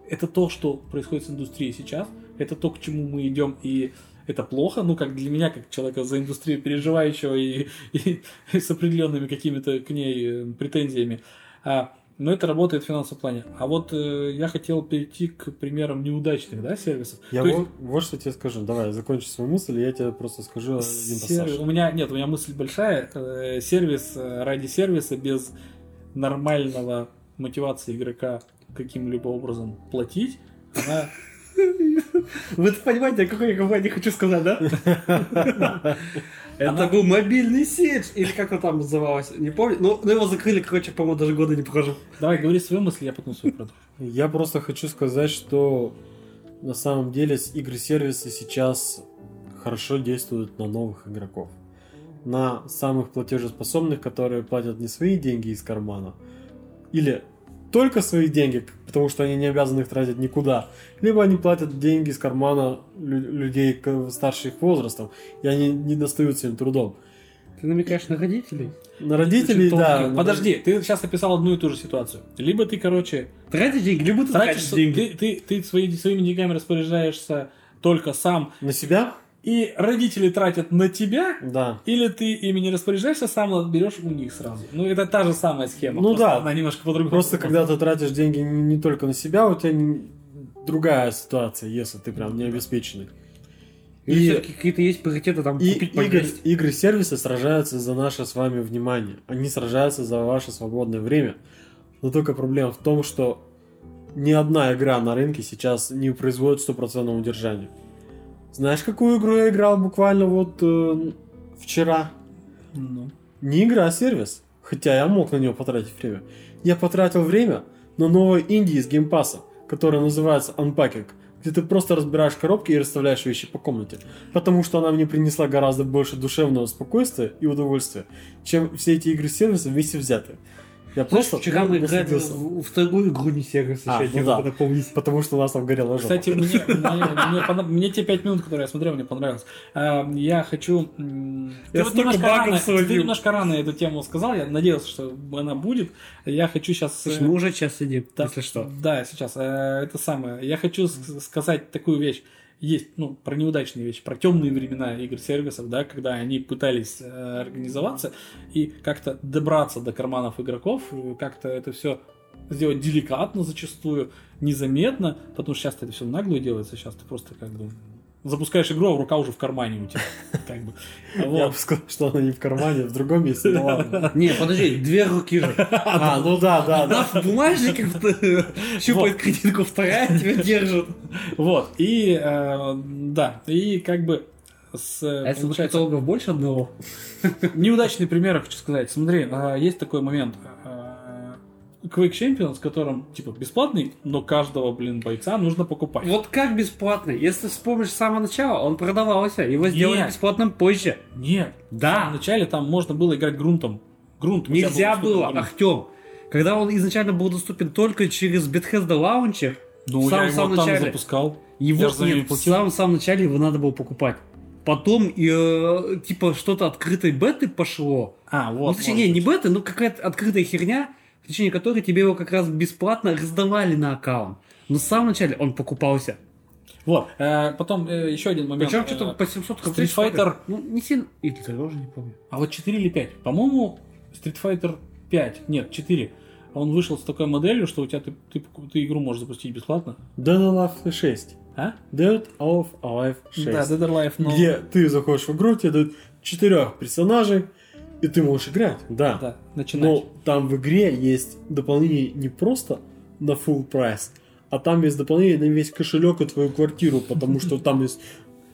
это то, что происходит с индустрией сейчас, это то, к чему мы идем, и это плохо, ну, как для меня, как человека за индустрию переживающего и, *laughs* и с определенными какими-то к ней э, претензиями. А, но это работает в финансовом плане. А вот э, я хотел перейти к примерам неудачных да, сервисов. Я То есть вот, вот что тебе скажу. Давай, закончи свою мысль, и я тебе просто скажу один Сервис-. У меня нет, у меня мысль большая. Э, Сервис э, ради сервиса без нормального мотивации игрока каким-либо образом платить, она Вы понимаете, о какой я не хочу сказать, да? *laughs* Это был мобильный сеть, или как он там называлось, не помню. Ну, ну, его закрыли, короче, по-моему, даже года не прохожу. Давай, говори свою мысль, я потом свою продолжу. Я просто хочу сказать, что на самом деле с- игры-сервисы сейчас хорошо действуют на новых игроков. На самых платежеспособных, которые платят не свои деньги из кармана, или только свои деньги, потому что они не обязаны их тратить никуда, либо они платят деньги из кармана лю- людей старших возрастом, и они не достаются им трудом. Ты намекаешь на родителей? На родителей, да. на Подожди, ты сейчас описал одну и ту же ситуацию. Либо ты, короче, Тратишь деньги, либо ты тратишь, тратишь деньги. ты, ты, ты свои- своими деньгами распоряжаешься только сам, На себя? И родители тратят на тебя, Да. Или ты ими не распоряжаешься, сам отберешь у них сразу. Ну, это та же самая схема. Ну просто да. Она немножко по-другому. Просто когда ты тратишь деньги не, не только на себя, у тебя не- другая ситуация, если ты прям не обеспеченный. И- какие-то есть приоритеты, там, И купить игры, поесть. игры-сервисы сражаются за наше с вами внимание. Они сражаются за ваше свободное время. Но только проблема в том, что ни одна игра на рынке сейчас не производит стопроцентного удержания. Знаешь, какую игру я играл буквально вот э, вчера? Ну. Не игра, а сервис. Хотя я мог на него потратить время. Я потратил время на новую Индии из геймпаса, которая называется Unpacking, где ты просто разбираешь коробки и расставляешь вещи по комнате. Потому что она мне принесла гораздо больше душевного спокойствия и удовольствия, чем все эти игры сервиса вместе взятые. Я просто вчера мы играли насладился. в, в другую игру не сервис А, еще, ну да. надо помнить. Потому что у нас там горела жопа. Кстати, мне, мне, мне те пять минут, которые я смотрел, мне понравилось. А, Я хочу... м, Ты Я вот немножко рано, ты немножко рано эту тему сказал, я надеялся, что она будет. Я хочу сейчас... Слушай, мы уже час сидим, Да, если что. Да, сейчас. э, Это самое. Я хочу сказать такую вещь. Есть, ну, про неудачные вещи, про темные времена игр-сервисов, да, когда они пытались э, организоваться и как-то добраться до карманов игроков, как-то это все сделать деликатно зачастую, незаметно, потому что сейчас это все в наглую делается, сейчас ты просто как бы запускаешь игру, а рука уже в кармане у тебя. Как бы. Я Вот. бы сказал, что она не в кармане, а в другом месте. Ну ладно. *laughs* Не, подожди, две руки же. *laughs* А, ну да, да, да. Одна в бумажнике *laughs* щупает кредитку, вторая тебя держит. Вот. И э, да, и как бы с, А если получается, больше одного? Неудачный пример, я хочу сказать. Смотри, а, есть такой момент. Quake Champions, с которым, типа, бесплатный, но каждого, блин, бойца нужно покупать. Вот как бесплатно? Если вспомнишь с самого начала, он продавался. Его сделали Нет. бесплатным позже. Нет. Да. Вначале там можно было играть грунтом. Грунт. Нельзя было, грунт. Ахтем. Когда он изначально был доступен только через Bethesda Launcher, Ну, в я самом, его самом там начале, запускал. его Я нет, в самом, самом начале его надо было покупать. Потом, э, типа, что-то открытой беты пошло. А, ну, вот. точнее, может не, беты, ну какая-то открытая херня, в течение которой тебе его как раз бесплатно раздавали на аккаунт. Но в самом начале он покупался. Вот. э, потом э, еще один момент. Причем что-то по 700 рублей. Street. Fighter- Ну, не сильно. Или ты тоже не помню. А вот 4 или 5? По-моему, Street Fighter 5. Нет, 4. Он вышел с такой моделью, что у тебя ты, ты, ты игру можешь запустить бесплатно. Dead or Alive 6. А? Dead of Alive 6. Да, Dead or Alive, но... Где ты заходишь в игру, тебе дают четырех персонажей, и ты можешь играть, да. Да, начинать. Но там в игре есть дополнение не просто на full прайс, а там есть дополнение на весь кошелек и твою квартиру, потому что там есть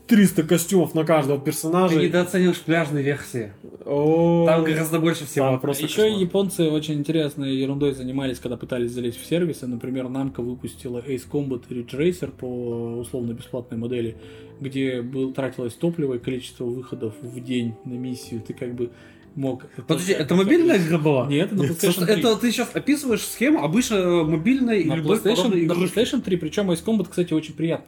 300 костюмов на каждого Ты персонажа. недооцениваешь пляжные версии. О, Там гораздо больше всего. Там просто Еще кошмар. японцы очень интересной ерундой занимались, когда пытались залезть в сервисы. Например, Namco выпустила Ace Combat Ridge Racer по условно-бесплатной модели, где был, тратилось топливо и количество выходов в день на миссию. Ты как бы мог... Подожди, это мобильная игра была? Нет, это на PlayStation 3. Это ты сейчас описываешь схему обычно э, мобильной и любой PlayStation, на. PlayStation 3, причем Ace Combat, кстати, очень приятно.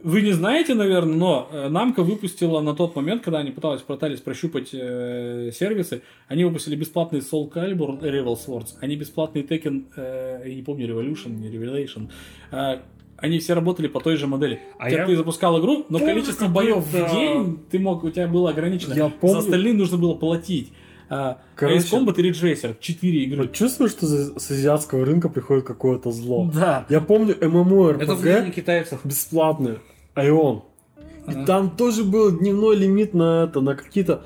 Вы не знаете, наверное, но э, Namco выпустила на тот момент, когда они пытались, пытались прощупать э, сервисы, они выпустили бесплатный Soul Calibur Rival Swords, они бесплатный Tekken, э, я не помню, Revolution, не Revelation, э, они все работали по той же модели. А Хотя я ты запускал игру, но помню, количество боев это- в день ты мог, у тебя было ограничено. Я помню. За остальные нужно было платить. А, Короче- Ace Combat и Ridge Racer, 4 игры. Вот чувствуешь, что с азиатского рынка приходит какое-то зло. Да. Я помню Это MMORPG влияние китайцев. бесплатный, Айон. И Ага. там тоже был дневной лимит на это, на какие-то...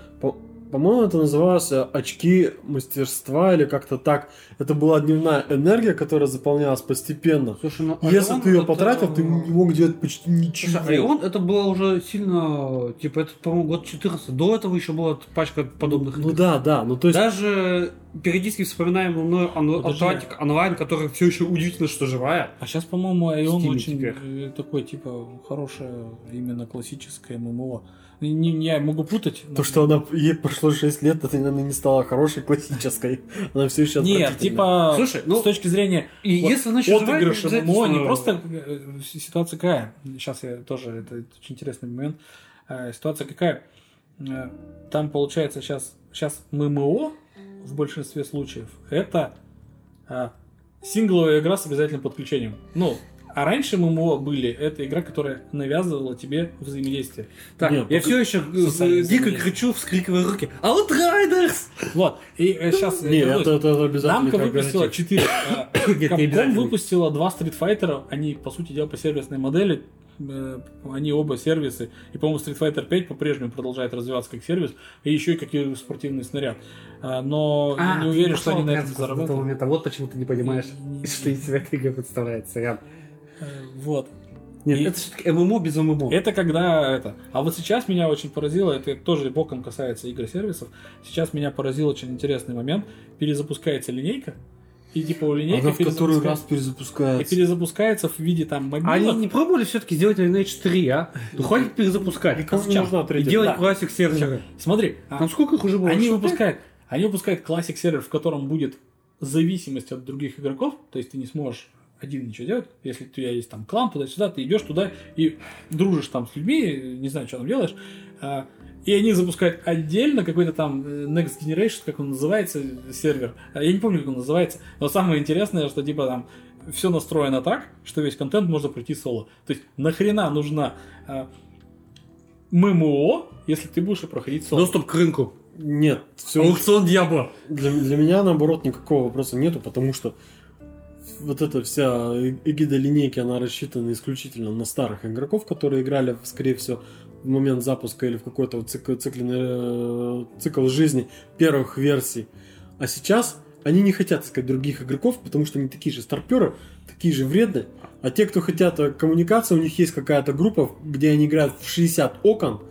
по- По-моему, это называлось э, очки мастерства или как-то так. Это была дневная энергия, которая заполнялась постепенно. Слушай, ну, Если ты ее это- потратил, ты не мог делать почти ничего. Слушай, Айон это было уже сильно, типа, это, по-моему, год 14. До этого еще была пачка подобных Ну игр. да, да. Ну то есть... Даже периодически вспоминаем мной. Atlantic онлайн, которая все еще удивительно, что живая. А сейчас, по-моему, Айон Steam очень теперь. э, такой, типа, хорошее, именно классическое ММО. Не, не- я могу путать. То, что она ей прошло 6 лет, это, наверное, не стала хорошей классической. Она все еще Нет, типа, Слушай, ну, с точки зрения И вот если она еще живая, отыгрыша не ММО, не просто э, ситуация какая. Сейчас я тоже, это очень интересный момент. Э, Ситуация какая? Э, Там получается сейчас, сейчас ММО в большинстве случаев это э, сингловая игра с обязательным подключением. Ну, а раньше ММО были, это игра, которая навязывала тебе взаимодействие. Так, *coughs* Нет, я все еще дико кричу, вскрикивая руки. Outriders! Вот. И сейчас Не, это, это, это обязательно. Намка выпустила гарантия. 4. Нет, не Capcom выпустила два Street Fighter. Они, по сути дела, по сервисной модели э, они оба сервисы. И, по-моему, Street Fighter 5 по-прежнему продолжает развиваться как сервис, и еще и как и спортивный снаряд. А, Но А, не уверен, что они на этом заработают. момента. Вот почему ты не понимаешь, что из себя эта игра представляет. Сорян. Вот. Нет, И- это все-таки ММО без ММО. Это когда это. А вот сейчас меня очень поразило, это тоже боком касается игр-сервисов. Сейчас меня поразил очень интересный момент. Перезапускается линейка, и типа у линейки Она в который раз и перезапускается. перезапускается в виде там мобилок. они не пробовали все-таки сделать Lineage 3, а? Ну хватит перезапускать. Никому не нужна И делать Да. классик сервера. Смотри, а, Там сколько их уже было? они выпускают, они выпускают классик сервер, в котором будет зависимость от других игроков, то есть ты не сможешь один ничего делать, если у тебя есть там клан туда-сюда, ты идешь туда и дружишь там с людьми, не знаю, что там делаешь, а, и они запускают отдельно какой-то там э, Next Generation, как он называется, сервер. А Я не помню, как он называется. Но самое интересное, что типа там все настроено так, что весь контент можно пройти соло. То есть нахрена нужна а, ММО, если ты будешь проходить соло? Доступ к рынку. Нет, все. Аукцион Дьявола. Для, для меня, наоборот, никакого вопроса нету, потому что вот эта вся э- эгида линейки, она рассчитана исключительно на старых игроков, которые играли, скорее всего, в момент запуска или в какой-то вот цикл, цикленный, э, цикл жизни первых версий. А сейчас они не хотят искать других игроков, потому что они такие же старперы, такие же вредные. А те, кто хотят э, коммуникации, у них есть какая-то группа, где они играют в 60 окон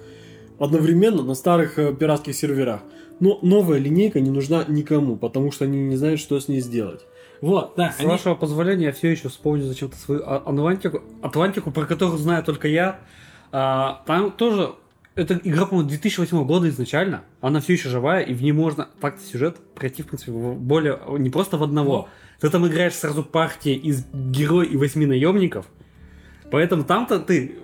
одновременно на старых пиратских серверах. Но новая линейка не нужна никому, потому что они не знают, что с ней сделать. Вот, да. С они- вашего позволения я все еще вспомню зачем-то свою Атлантику, Атлантику, про которую знаю только я. А, там тоже это игра, по-моему, 2008 года изначально. Она все еще живая, и в ней можно так сюжет пройти, в принципе, более не просто в одного. Ты там играешь сразу партии из героя и восьми наемников. Поэтому там-то ты.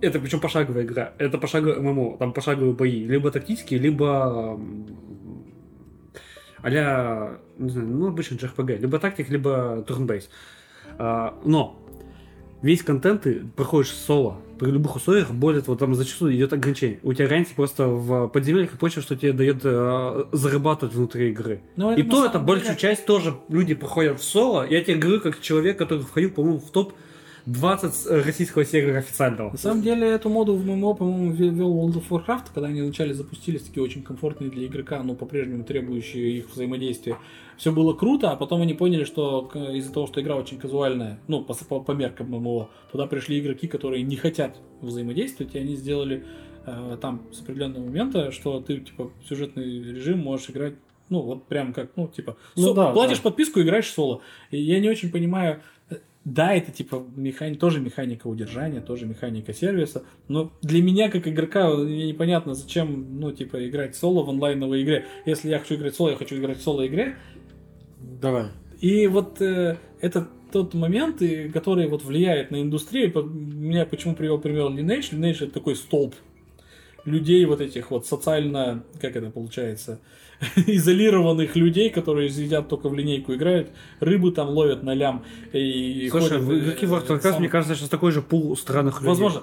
Это причем пошаговая игра. Это пошаговая ММО. Там пошаговые бои. Либо тактические, либо а не знаю, ну, обычно JRPG, либо тактик, либо турнбейс. А, но весь контент ты проходишь соло. При любых условиях, более того, там зачастую идет ограничение. У тебя раньше просто в подземельях и прочее, что тебе дает э, зарабатывать внутри игры. Но и на то это деле- большую часть тоже люди проходят в соло. Я тебе говорю, как человек, который входил, по-моему, в топ 20 российского сервера официального. На самом деле, эту моду в ММО, по-моему, ве- вел World of Warcraft, когда они вначале запустились, такие очень комфортные для игрока, но по-прежнему требующие их взаимодействия. Все было круто, а потом они поняли, что из-за того, что игра очень казуальная, ну, по, по- по меркам ММО, туда пришли игроки, которые не хотят взаимодействовать, и они сделали э, там с определенного момента, что ты, типа, в сюжетный режим можешь играть ну, вот прям как, ну, типа, Ну со- да, платишь да. подписку, играешь соло. И я не очень понимаю, э, да, это типа механи... тоже механика удержания, тоже механика сервиса. Но для меня, как игрока, мне непонятно, зачем, ну, типа, играть соло в онлайновой игре. Если я хочу играть соло, я хочу играть в соло-игре. Давай. И вот э, это тот момент, который вот влияет на индустрию. Меня почему привел пример Lineage. Lineage это такой столб людей вот этих вот социально, как это получается, *laughs* изолированных людей, которые сидят только в линейку играют, рыбу там ловят на лям и Слушай, ходят, в игроки э, World of Warcraft, сам- мне кажется, сейчас такой же пул странных людей. Возможно.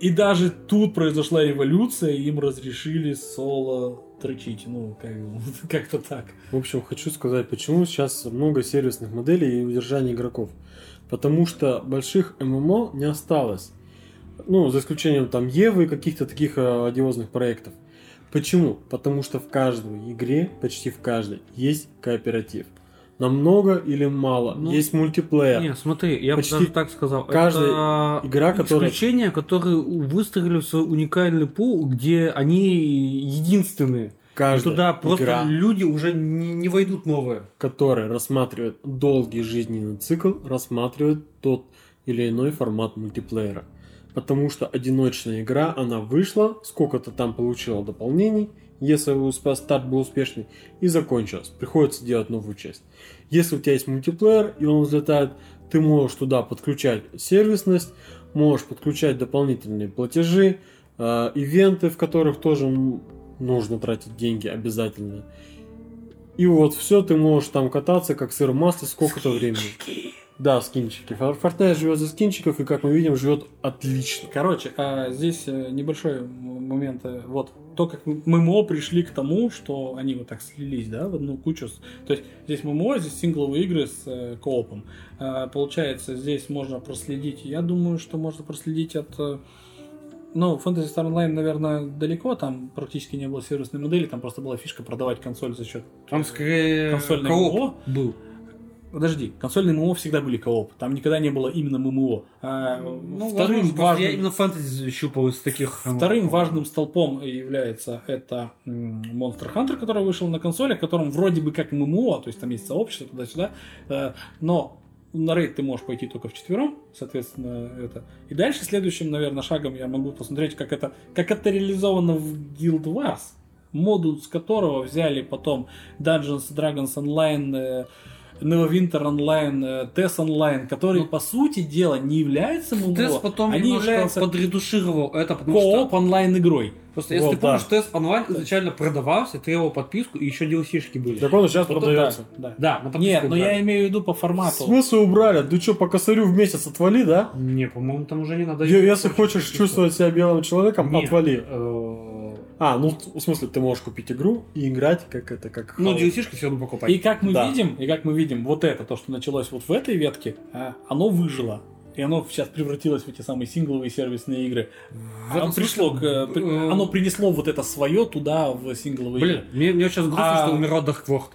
И даже тут произошла революция, и им разрешили соло трычить. Ну, как, бы, *laughs* как-то так. В общем, хочу сказать, почему сейчас много сервисных моделей и удержания игроков. Потому что больших ММО не осталось. Ну, за исключением там Евы и каких-то таких э, одиозных проектов. Почему? Потому что в каждой игре, почти в каждой, есть кооператив. Намного или мало. Ну, есть мультиплеер. Не, смотри, я бы Почти даже так сказал. каждая это игра, которая- исключения, которые выстрелили в свой уникальный пул, где они единственные. И Каждая туда просто игра, люди уже не, не войдут новые. которая рассматривает долгий жизненный цикл, рассматривает тот или иной формат мультиплеера. Потому что одиночная игра, она вышла, сколько-то там получила дополнений, если старт был успешный, и закончилась. Приходится делать новую часть. Если у тебя есть мультиплеер, и он взлетает, ты можешь туда подключать сервисность, можешь подключать дополнительные платежи, э, ивенты, в которых тоже нужно тратить деньги обязательно. И вот все, ты можешь там кататься, как сыр в масле, сколько-то времени. Да, скинчики. Fortnite живет за скинчиков, и как мы видим, живет отлично. Короче, а здесь э, небольшой м- момента, вот то, как ММО пришли к тому, что они вот так слились, да, в одну кучу. То есть здесь ММО, здесь сингловые игры с э, коопом. А, получается, здесь можно проследить, я думаю, что можно проследить от... э, ну, Fantasy Star Online, наверное, далеко, там практически не было сервисной модели, там просто была фишка продавать консоль за счет... Там скорее Консольный кооп был. Подожди, консольные ММО всегда были кооп, там никогда не было именно ММО. А, Ну, вторым возможно, важным- я именно фэнтези щупал из таких... Вторым важным столпом является это Monster Hunter, который вышел на консоли, в котором вроде бы как ММО, то есть там есть сообщество туда-сюда, э, но на рейд ты можешь пойти только вчетвером, соответственно, это. И дальше следующим, наверное, шагом я могу посмотреть, как это, как это реализовано в Guild Wars, модуль с которого взяли потом Dungeons Dragons Online, э, Neverwinter Online, э, TES Online, который, Ну, по сути дела, не является ММО, Тест потом они являются подредушировал это, потому что... кооп онлайн игрой. Просто если Вот, ты помнишь, да. тест онлайн изначально продавался, требовал подписку, и еще DLC-шки были. Так он сейчас Вот продается. да, да. Да, на Нет, но я имею в виду по формату. Смысл убрали? Ты что, по косарю в месяц отвали, да? Не, по-моему, там уже не надо... Если хочешь чувствовать себя белым человеком, Нет, отвали. э, А, ну в смысле, ты можешь купить игру и играть, как это, как Ну. DLC-шки все равно покупать. И как мы Да. видим, и как мы видим, вот это, то, что началось вот в этой ветке, а, оно выжило. И оно сейчас превратилось в эти самые сингловые сервисные игры. В Оно пришло к, при- э, оно принесло вот это свое туда, в сингловые Блин, игры. мне, мне сейчас грустно, А- что умирал World.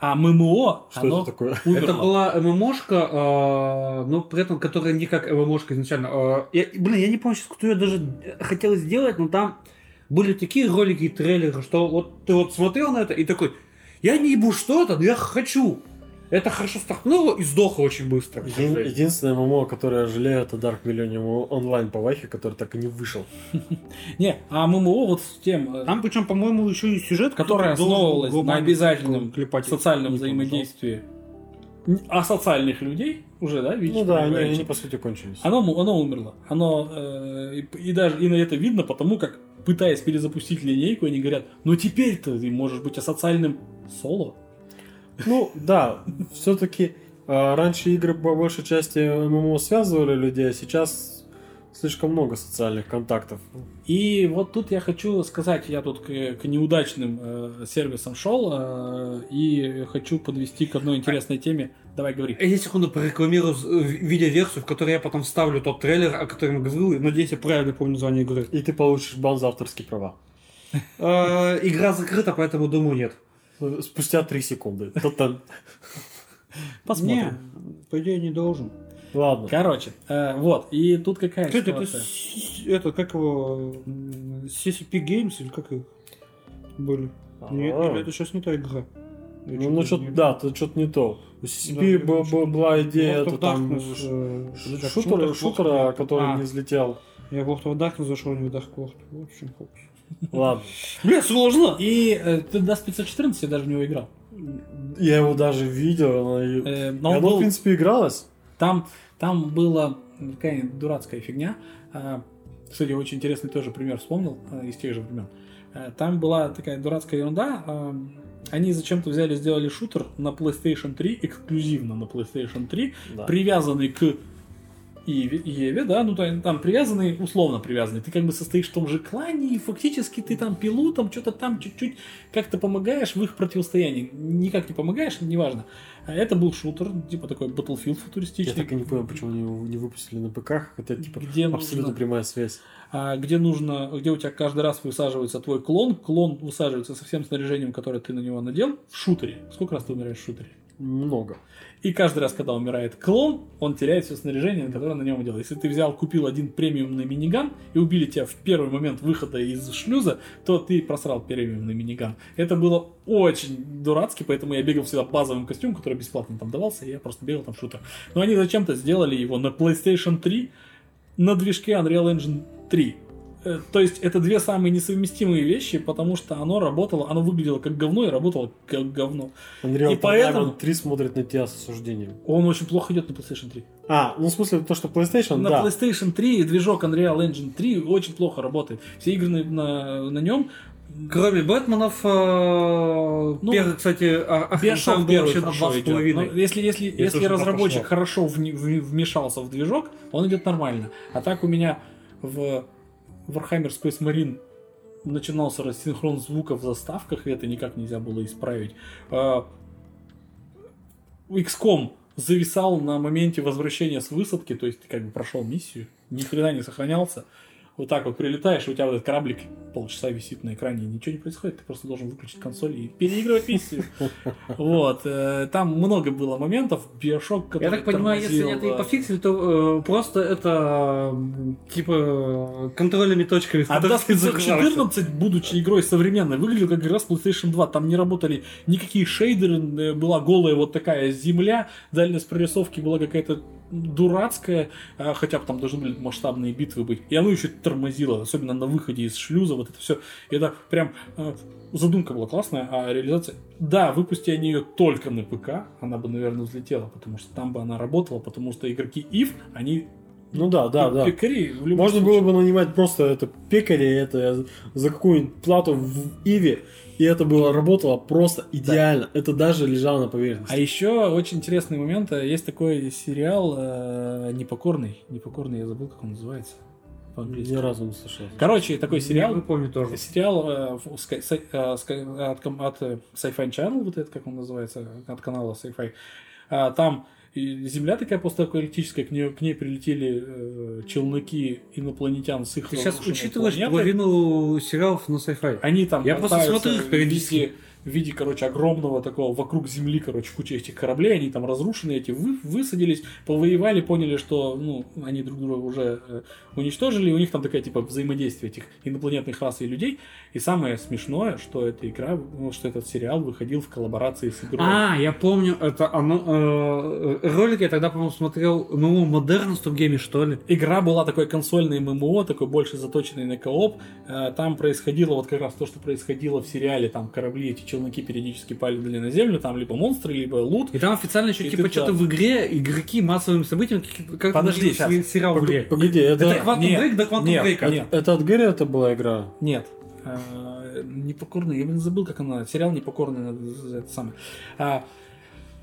А ММО, Что оно это такое? умерло. Это была ММОшка, э, но при этом, которая не как ММОшка изначально. Э, я- блин, я не помню сейчас, кто ее даже хотел сделать, но там были такие ролики и трейлеры, что вот ты вот смотрел на это и такой, я не ебу, что это, но я хочу. Это хорошо стартнуло и сдохло очень быстро. Един-. Единственное ММО, которое я жалею, это Dark Millennium онлайн по Вахе, который так и не вышел. *laughs* Не, а ММО вот с тем, э, Там причем, по-моему, еще и сюжет, который основывалась на обязательном социальном взаимодействии а социальных людей уже, да, видишь? Ну да, они, по сути кончились. Оно, умерло. Оно, э, и, и даже и на это видно, потому как, пытаясь перезапустить линейку, они говорят, ну теперь-то ты можешь быть асоциальным соло. Ну да, все-таки раньше игры по большей части ММО связывали людей, а сейчас слишком много социальных контактов. И вот тут я хочу сказать, я тут к, к неудачным э, сервисам шел э, и хочу подвести к одной интересной теме. Давай говори. Я секунду порекламирую э, видеоверсию, в которой я потом вставлю тот трейлер, о котором я говорил, надеюсь, я правильно помню название игры. И ты получишь бан за авторские права. Э, Игра закрыта, поэтому думаю нет. Спустя 3 секунды. Посмотрим. Не, по идее не должен. Ладно. Короче, э, вот, и тут какая Что это, это, ситуация? с- это, как его, CCP Games или как их были? Нет, А. это сейчас не та игра. Я Ну, ну что-то, не- да, тут что-то не то. У CCP Да, был- был- была идея, это там Darkness, э, ш- как шутера, шутера, который А, не взлетел. Я в World of Darkness зашел, не в Dark World. В общем, хоп. Ладно. *laughs* Бля, сложно! И э, ты до 514 я даже в него играл. Я его даже видел. Э, но он оно, был- в принципе, игралось. Там, там была такая дурацкая фигня. А, Кстати, очень интересный тоже пример вспомнил а, из тех же времен. А, Там была такая дурацкая ерунда. Они зачем-то взяли, сделали шутер на PlayStation 3, эксклюзивно на PlayStation 3, Да. привязанный к Еве, Еве, да, ну там, там привязанный, условно привязанный. Ты как бы состоишь в том же клане, и фактически ты там пилотом, что-то там чуть-чуть как-то помогаешь в их противостоянии. Никак не помогаешь, неважно. А это был шутер, типа такой Battlefield Я футуристичный. так и не понял, почему они его не выпустили на ПК, хотя, типа, Где абсолютно нужно? прямая связь. а, где нужно, где у тебя каждый раз высаживается твой клон, клон высаживается со всем снаряжением, которое ты на него надел, в шутере. Сколько раз ты умираешь в шутере? Много. И каждый раз, когда умирает клон, он теряет все снаряжение, которое на нем делал. Если ты взял, купил один премиумный миниган и убили тебя в первый момент выхода из шлюза, то ты просрал премиумный миниган. Это было очень дурацки, поэтому я бегал всегда базовым костюм, который бесплатно там давался, и я просто бегал там шутер. Но они зачем-то сделали его на PlayStation 3 на движке Unreal Engine 3. Э, То есть это две самые несовместимые вещи, потому что оно работало, оно выглядело как говно и работало как говно. Unreal И поэтому- Tournament 3 смотрит на тебя с осуждением. Он очень плохо идет на PlayStation 3. А, ну в смысле то, что PlayStation, На да. PlayStation 3 движок Unreal Engine 3 очень плохо работает. Все игры на, на, на нем Кроме Бэтменов, э, Ну, первый, кстати, а- Arkham Биошок Town был первый вообще на два с половиной. Но Если, если, Я если разработчик хорошо в- вмешался в движок, он идет нормально. А так у меня в Warhammer Space Marine начинался рассинхрон звука в заставках, и это никак нельзя было исправить. А, XCOM зависал на моменте возвращения с высадки, то есть ты как бы прошел миссию, ни хрена не сохранялся. Вот так вот прилетаешь, и у тебя вот этот кораблик полчаса висит на экране, и ничего не происходит, ты просто должен выключить консоль и переигрывать миссию. *laughs* Вот. э, Там много было моментов, Биошок, который Я так понимаю, если это и э, пофиксили, то э, просто это м, типа контрольными точками. А *laughs* загружаются. 14, будучи игрой современной, выглядел как игра с PlayStation 2. Там не работали никакие шейдеры, э, была голая вот такая земля, дальность прорисовки была какая-то дурацкая, а, хотя бы там должны были масштабные битвы быть. И оно еще тормозило, особенно на выходе из шлюза, вот это все. И это прям э, задумка была классная, а реализация... Да, выпусти они ее только на ПК, она бы, наверное, взлетела, потому что там бы она работала, потому что игроки IF, они Ну да, да, да. пекари в любом Можно случае. было бы нанимать просто это пекаря, это за какую-нибудь плату в Иве, и это было работало просто идеально. Это даже лежало на поверхности. А еще очень интересный момент. э, Есть такой сериал э, Непокорный. Непокорный, я забыл, как он называется. по-английски. Ни разу не слышал. Короче, такой сериал. Я помню тоже. Сериал э, в- Sky- Sci- э, от, от э, Sci-Fi Channel, вот это как он называется, от канала Sci-Fi. А, Там и Земля такая постапокалиптическая, к ней, к ней прилетели э, челноки инопланетян с их Ты сейчас учитываешь планетой. половину сериалов на sci-fi. Они там Я просто смотрю их периодически. виде, в виде, короче, огромного такого вокруг Земли, короче, куча этих кораблей, они там разрушены, эти вы- высадились, повоевали, поняли, что, ну, они друг друга уже э, уничтожили, и у них там такая, типа, взаимодействие этих инопланетных рас и людей. И самое смешное, что эта игра, ну, что этот сериал выходил в коллаборации с игрой. А, я помню, это оно, э, ролик я тогда, по-моему, смотрел, ну, модерн в гейме, что ли. Игра была такой консольной ММО, такой больше заточенный на кооп. Э, Там происходило вот как раз то, что происходило в сериале. Там корабли, эти челноки периодически падали на землю, там либо монстры, либо лут. И там официально еще, типа, что-то в игре игроки массовым событиям, как, Подожди, щас. сериал в Пог- игре. Погоди, это, Это Quantum нет, Break до Quantum нет, Break. нет. это от Гэри это была игра? Нет. Э, Непокорный, я, блин, забыл, как она. Сериал Непокорный, это самое. А,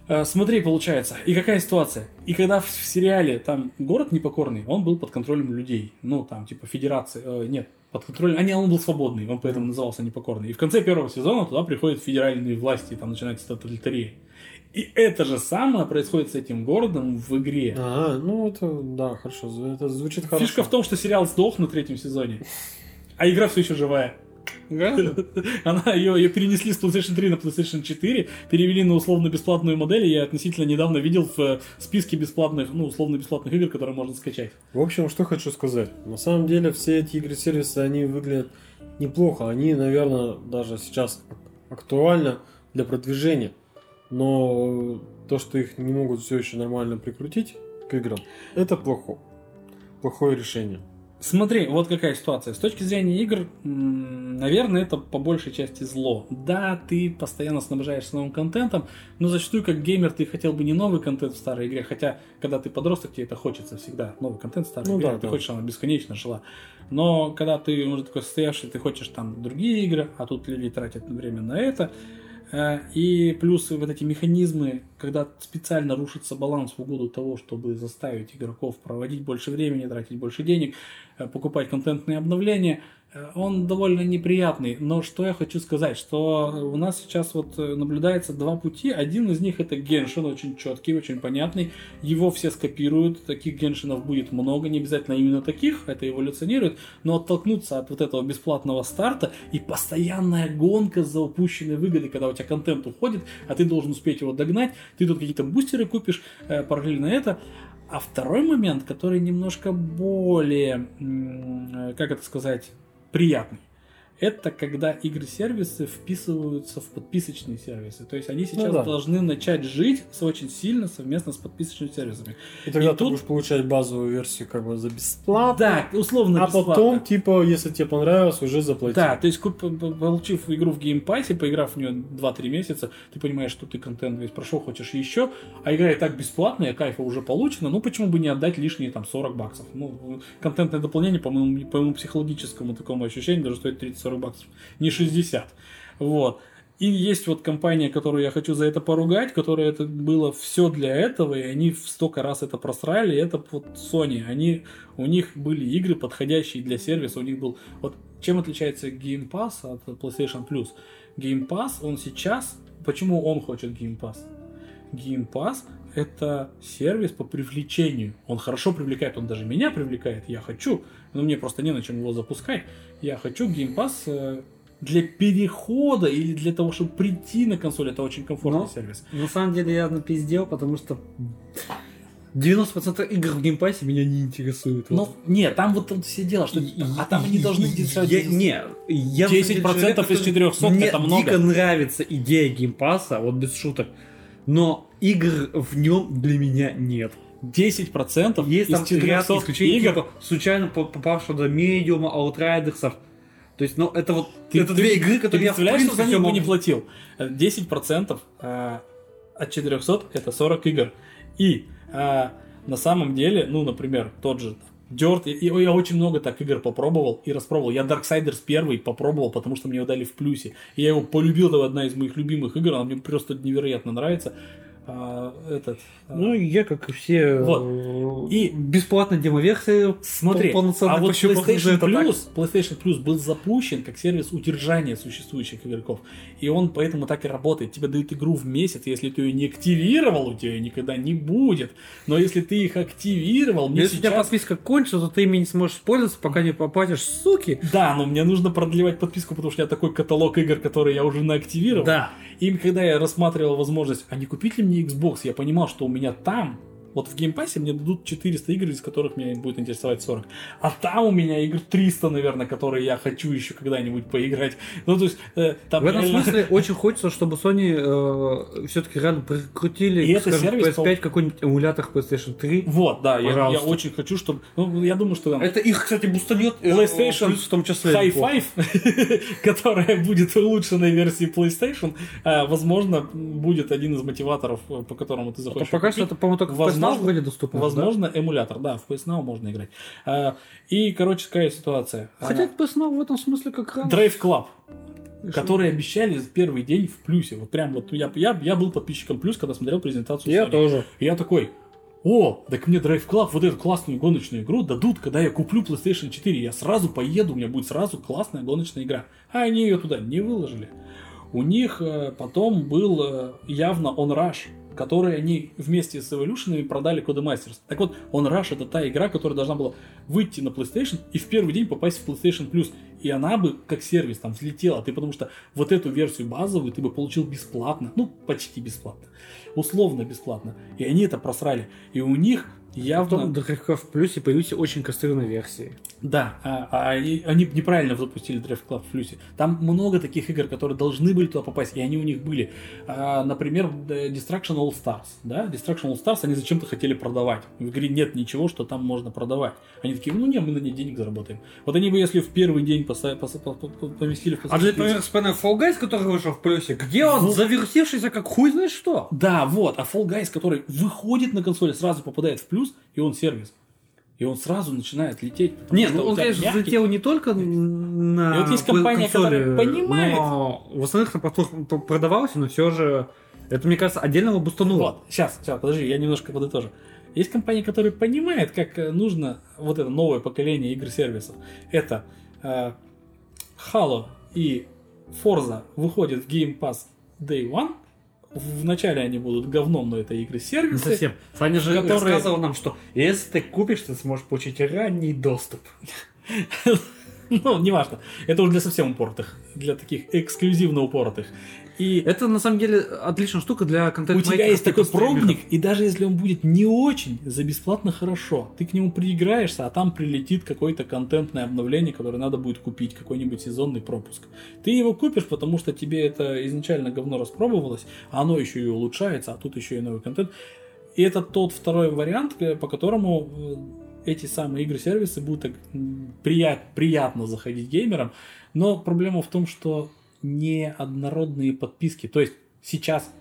э, смотри, получается. И какая ситуация? И когда в сериале там город непокорный, он был под контролем людей. Ну, там, типа, федерации. э, нет, под контролем. А не, он был свободный, он поэтому назывался непокорный. И в конце первого сезона туда приходят федеральные власти, и там начинается тоталитария. И это же самое происходит с этим городом в игре. А, ну это, да, хорошо, это звучит хорошо. Фишка в том, что сериал сдох на третьем сезоне, а игра все еще живая. Она ее, ее перенесли с PlayStation 3 на PlayStation 4, перевели на условно-бесплатную модель, и я относительно недавно видел в э, списке бесплатных, ну, условно-бесплатных игр, которые можно скачать. В общем, что хочу сказать. На самом деле, все эти игры-сервисы, они выглядят неплохо. Они, наверное, даже сейчас актуальны для продвижения. Но то, что их не могут все еще нормально прикрутить к играм, это плохо. Плохое решение. Смотри, вот какая ситуация. С точки зрения игр, наверное, это по большей части зло. Да, ты постоянно снабжаешься новым контентом, но зачастую как геймер ты хотел бы не новый контент в старой игре, хотя когда ты подросток, тебе это хочется всегда. Новый контент в старой Ну игре, да, ты да. хочешь, она бесконечно жила. Но когда ты уже такой состоявший, ты хочешь там другие игры, а тут люди тратят время на это. Э, И плюс вот эти механизмы, когда специально рушится баланс в угоду того, чтобы заставить игроков проводить больше времени, тратить больше денег, э, покупать контентные обновления, он довольно неприятный. Но что я хочу сказать, что у нас сейчас вот э, наблюдается два пути. Один из них это Геншин, очень четкий, очень понятный. Его все скопируют, таких Геншинов будет много, не обязательно именно таких, это эволюционирует, но оттолкнуться от вот этого бесплатного старта и постоянная гонка за упущенной выгодой, когда у тебя контент уходит, а ты должен успеть его догнать, ты тут какие-то бустеры купишь, э, параллельно это. А второй момент, который немножко более, э, как это сказать, приятный. Это когда игры-сервисы вписываются в подписочные сервисы. То есть они сейчас да. должны начать жить очень сильно совместно с подписочными сервисами. И тогда И ты тут- будешь получать базовую версию как бы за бесплатно. Да, условно А бесплатно. потом, типа, если тебе понравилось, уже заплати. Да, то есть, получив игру в Game Pass е, поиграв в нее 2-3 месяца, ты понимаешь, что ты контент весь прошел, хочешь еще, а игра и так бесплатная, кайфа уже получено, ну почему бы не отдать лишние там 40 баксов? Ну, контентное дополнение, по моему, по моему психологическому такому ощущению, даже стоит 30-40 баксов, не 60. Вот. И есть вот компания, которую я хочу за это поругать, которая это было все для этого, и они в столько раз это просрали. Это вот Sony. Они, у них были игры, подходящие для сервиса. У них был... Вот чем отличается Game Pass от PlayStation Plus? Game Pass, он сейчас... Почему он хочет Game Pass? Game Pass это сервис по привлечению. Он хорошо привлекает, он даже меня привлекает, я хочу, но мне просто не на чем его запускать. Я хочу Game Pass э, для перехода или для того, чтобы прийти на консоль, это очень комфортный Но, сервис. На самом деле я напиздел, потому что 90% игр в геймпассе меня не интересуют. Ну, Вот. нет, там вот тут все дело, что... И- а там они должны и- держать... я- Не, я 10% на самом деле человек, из который- 400 Мне это много. дико нравится идея геймпасса, вот без шуток. Но игр в нем для меня нет. 10% Есть из там ряд 400 исключений, игр... типа, случайно по- попавшего до медиума, аутрайдерсов. То есть, ну, это вот, Ты, это ты- две игры, ты которые я в представляешь, что за принципе них бы не платил? Э, 10% э, от 400 это 40 игр. И э, на самом деле, ну, например, тот же Dirt, и, и я очень много так игр попробовал и распробовал. Я Darksiders первый попробовал, потому что мне его дали в плюсе. Я его полюбил, это одна из моих любимых игр, она мне просто невероятно нравится. А, этот, а, Ну, я, как и все, Вот. и И- бесплатно демоверсии Смотри, полноценно а вот PlayStation это так. Plus, PlayStation Plus был запущен как сервис удержания существующих игроков. И он поэтому так и работает. Тебе дают игру в месяц, если ты ее не активировал, у тебя её никогда не будет. Но если ты их активировал, мне Если у тебя сейчас... подписка кончится, то ты ими не сможешь пользоваться, пока не поплатишь, суки. Да, но мне нужно продлевать подписку, потому что у меня такой каталог игр, которые я уже наактивировал. Да. И когда я рассматривал возможность, а не купить ли мне Xbox, я понимал, что у меня там, вот в Game Pass е мне дадут 400 игр, из которых меня будет интересовать 40. А там у меня игр 300, наверное, которые я хочу еще когда-нибудь поиграть. Ну, то есть, э, там В этом реально- смысле *laughs* очень хочется, чтобы Sony все-таки реально прикрутили, И это скажем, сервис PS5 какой-нибудь эмулятор PlayStation 3. Вот, да, я, я очень хочу, чтобы... Ну, я думаю, что там Это их, кстати, бустанет э, PlayStation плюс в том числе. High. Five, *laughs* которая будет улучшенной версией PlayStation, э, возможно, будет один из мотиваторов, э, по которому ты А захочешь пока что это, по-моему, только в Возможно- вроде доступно. Возможно, эмулятор, да, в PS Now можно играть. А, И, короче, какая ситуация. да? Хотя А, PS Now в этом смысле как раз. Drive Club, который обещали в первый день в плюсе. Вот прям вот я, я, я был подписчиком плюс, когда смотрел презентацию Я Sony. тоже. И я такой, о, так мне Drive Club, вот эту классную гоночную игру дадут, когда я куплю PlayStation 4. Я сразу поеду, у меня будет сразу классная гоночная игра. А они ее туда не выложили. У них э, потом был э, явно On Rush, который они вместе с Evolution продали Codemasters. Так вот, On Rush это та игра, которая должна была выйти на PlayStation и в первый день попасть в PlayStation Plus. И она бы как сервис там взлетела. Ты потому что вот эту версию базовую ты бы получил бесплатно. Ну, почти бесплатно. Условно бесплатно. И они это просрали. И у них явно... Потом Drive в плюсе появились очень кастрированные версии. Да, а, а они, они неправильно запустили Drive Club в плюсе. Там много таких игр, которые должны были туда попасть, и они у них были. А, например, э, Destruction All Stars. Да? Destruction All Stars они зачем-то хотели продавать. В игре нет ничего, что там можно продавать. Они такие, ну не, мы на ней денег заработаем. Вот они бы, если в первый день поса- поса- по- по- по- поместили А PlayStation примера вспоминаю Fall Guys, который вышел в плюсе, где он Ну. завертевшийся как хуй знает что. Да, вот. А Fall Guys, который выходит на консоли, сразу попадает в плюс, и он сервис. И он сразу начинает лететь. Нет, ну он, конечно, мягкий. залетел не только на И вот есть компания, консоли, которая понимает. но в остальных на платформах продавался, но все же это, мне кажется, отдельного бустануло. Вот, сейчас, сейчас, подожди, я немножко подытожу. Есть компания, которая понимает, как э, нужно вот это новое поколение игр-сервисов. Это э, Halo и Forza выходят в Game Pass Day One. Вначале они будут говном, но это Не игры-сервисы. совсем. Саня же которые- рассказывал нам, что если ты купишь, ты сможешь получить ранний доступ. *laughs* Ну, неважно. Это уже для совсем упоротых. Для таких эксклюзивно упоротых. И Это на самом деле отличная штука для контент у тебя есть такой пробник, и даже если он будет не очень, за бесплатно хорошо, ты к нему прииграешься, а там прилетит какое-то контентное обновление, которое надо будет купить, какой-нибудь сезонный пропуск. Ты его купишь, потому что тебе это изначально говно распробовалось, а оно еще и улучшается, а тут еще и новый контент. И это тот второй вариант, э, по которому э, эти самые игры-сервисы будут так прият- приятно заходить геймерам. Но проблема в том, что неоднородные подписки. То есть сейчас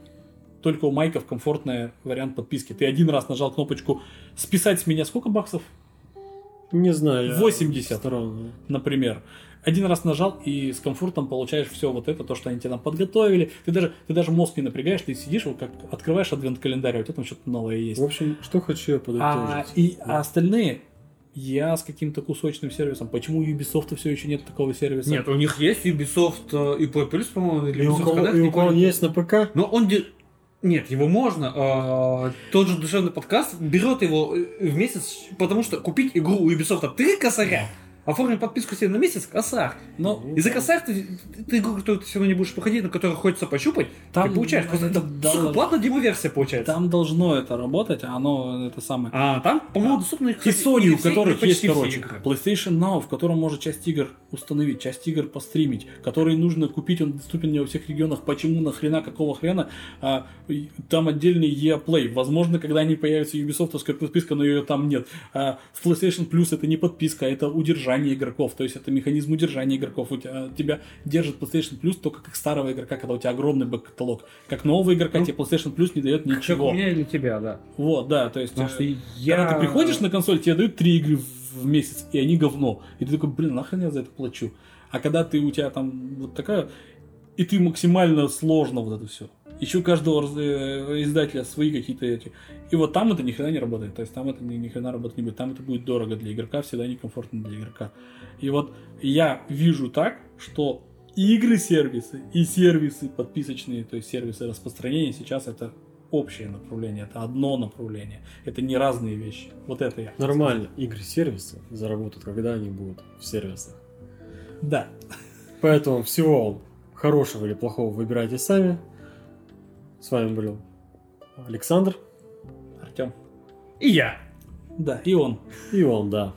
только у майков комфортный вариант подписки. Ты один раз нажал кнопочку «Списать с меня сколько баксов?» Не знаю. я 80. Странно. например. один раз нажал и с комфортом получаешь все вот это, то, что они тебе там подготовили. Ты даже, ты даже мозг не напрягаешь, ты сидишь, вот как открываешь адвент-календарь, а у тебя там что-то новое есть. В общем, что хочу я А, подытожить. и, а остальные, я с каким-то кусочным сервисом. Почему у Ubisoft все еще нет такого сервиса? Нет, у них есть Ubisoft э, и Play Plus, по-моему, или И у Ubisoft кого, Connect, и не у кого помню. есть на ПК, Но он... де- Нет, его можно. а, тот же душевный подкаст берет его э, в месяц, потому что купить игру у Ubisoft 3 косаря, оформить подписку себе на месяц косарь. Но И за косарь ты, ты игру, которую ты все равно не будешь проходить, на которую хочется пощупать, Там, ты получаешь. Просто это, *laughs* да, сука, платная демо-версия получается. там должно это работать, а оно это самое. А там, по-моему, доступны И кстати, Sony, у которых есть, короче, игры. PlayStation Now, в котором можно часть игр установить, часть игр постримить, который нужно купить, он доступен не во всех регионах. Почему, нахрена, какого хрена? А, и там отдельный EA Play. Возможно, когда они появятся Ubisoftовская подписка, но ее там нет. А в PlayStation Plus это не подписка, это удержание игроков. То есть это механизм удержания игроков. У тебя, тебя держит PlayStation Plus только как старого игрока, когда у тебя огромный бэк-каталог. Как нового игрока Ну, тебе PlayStation Plus не дает Как ничего. у меня или тебя, да. Вот, да, то есть... Потому э, что я... когда ты приходишь на консоль, тебе дают три игры в месяц, и они говно. И ты такой, блин, нахрен я за это плачу. А когда ты у тебя там вот такая, и ты максимально сложно вот это все. Еще у каждого э, издателя свои какие-то эти. И вот там это ни хрена не работает. То есть там это ни, ни хрена работать не будет. Там это будет дорого для игрока, всегда некомфортно для игрока. И вот я вижу так, что игры-сервисы и сервисы подписочные, то есть сервисы распространения сейчас это общее направление, это одно направление, это не разные вещи. Вот это я. нормально, игры-сервисы заработают, когда они будут в сервисах. Да. Поэтому всего хорошего или плохого выбирайте сами. С вами был Александр Артем. И я. Да, и он. и он, да.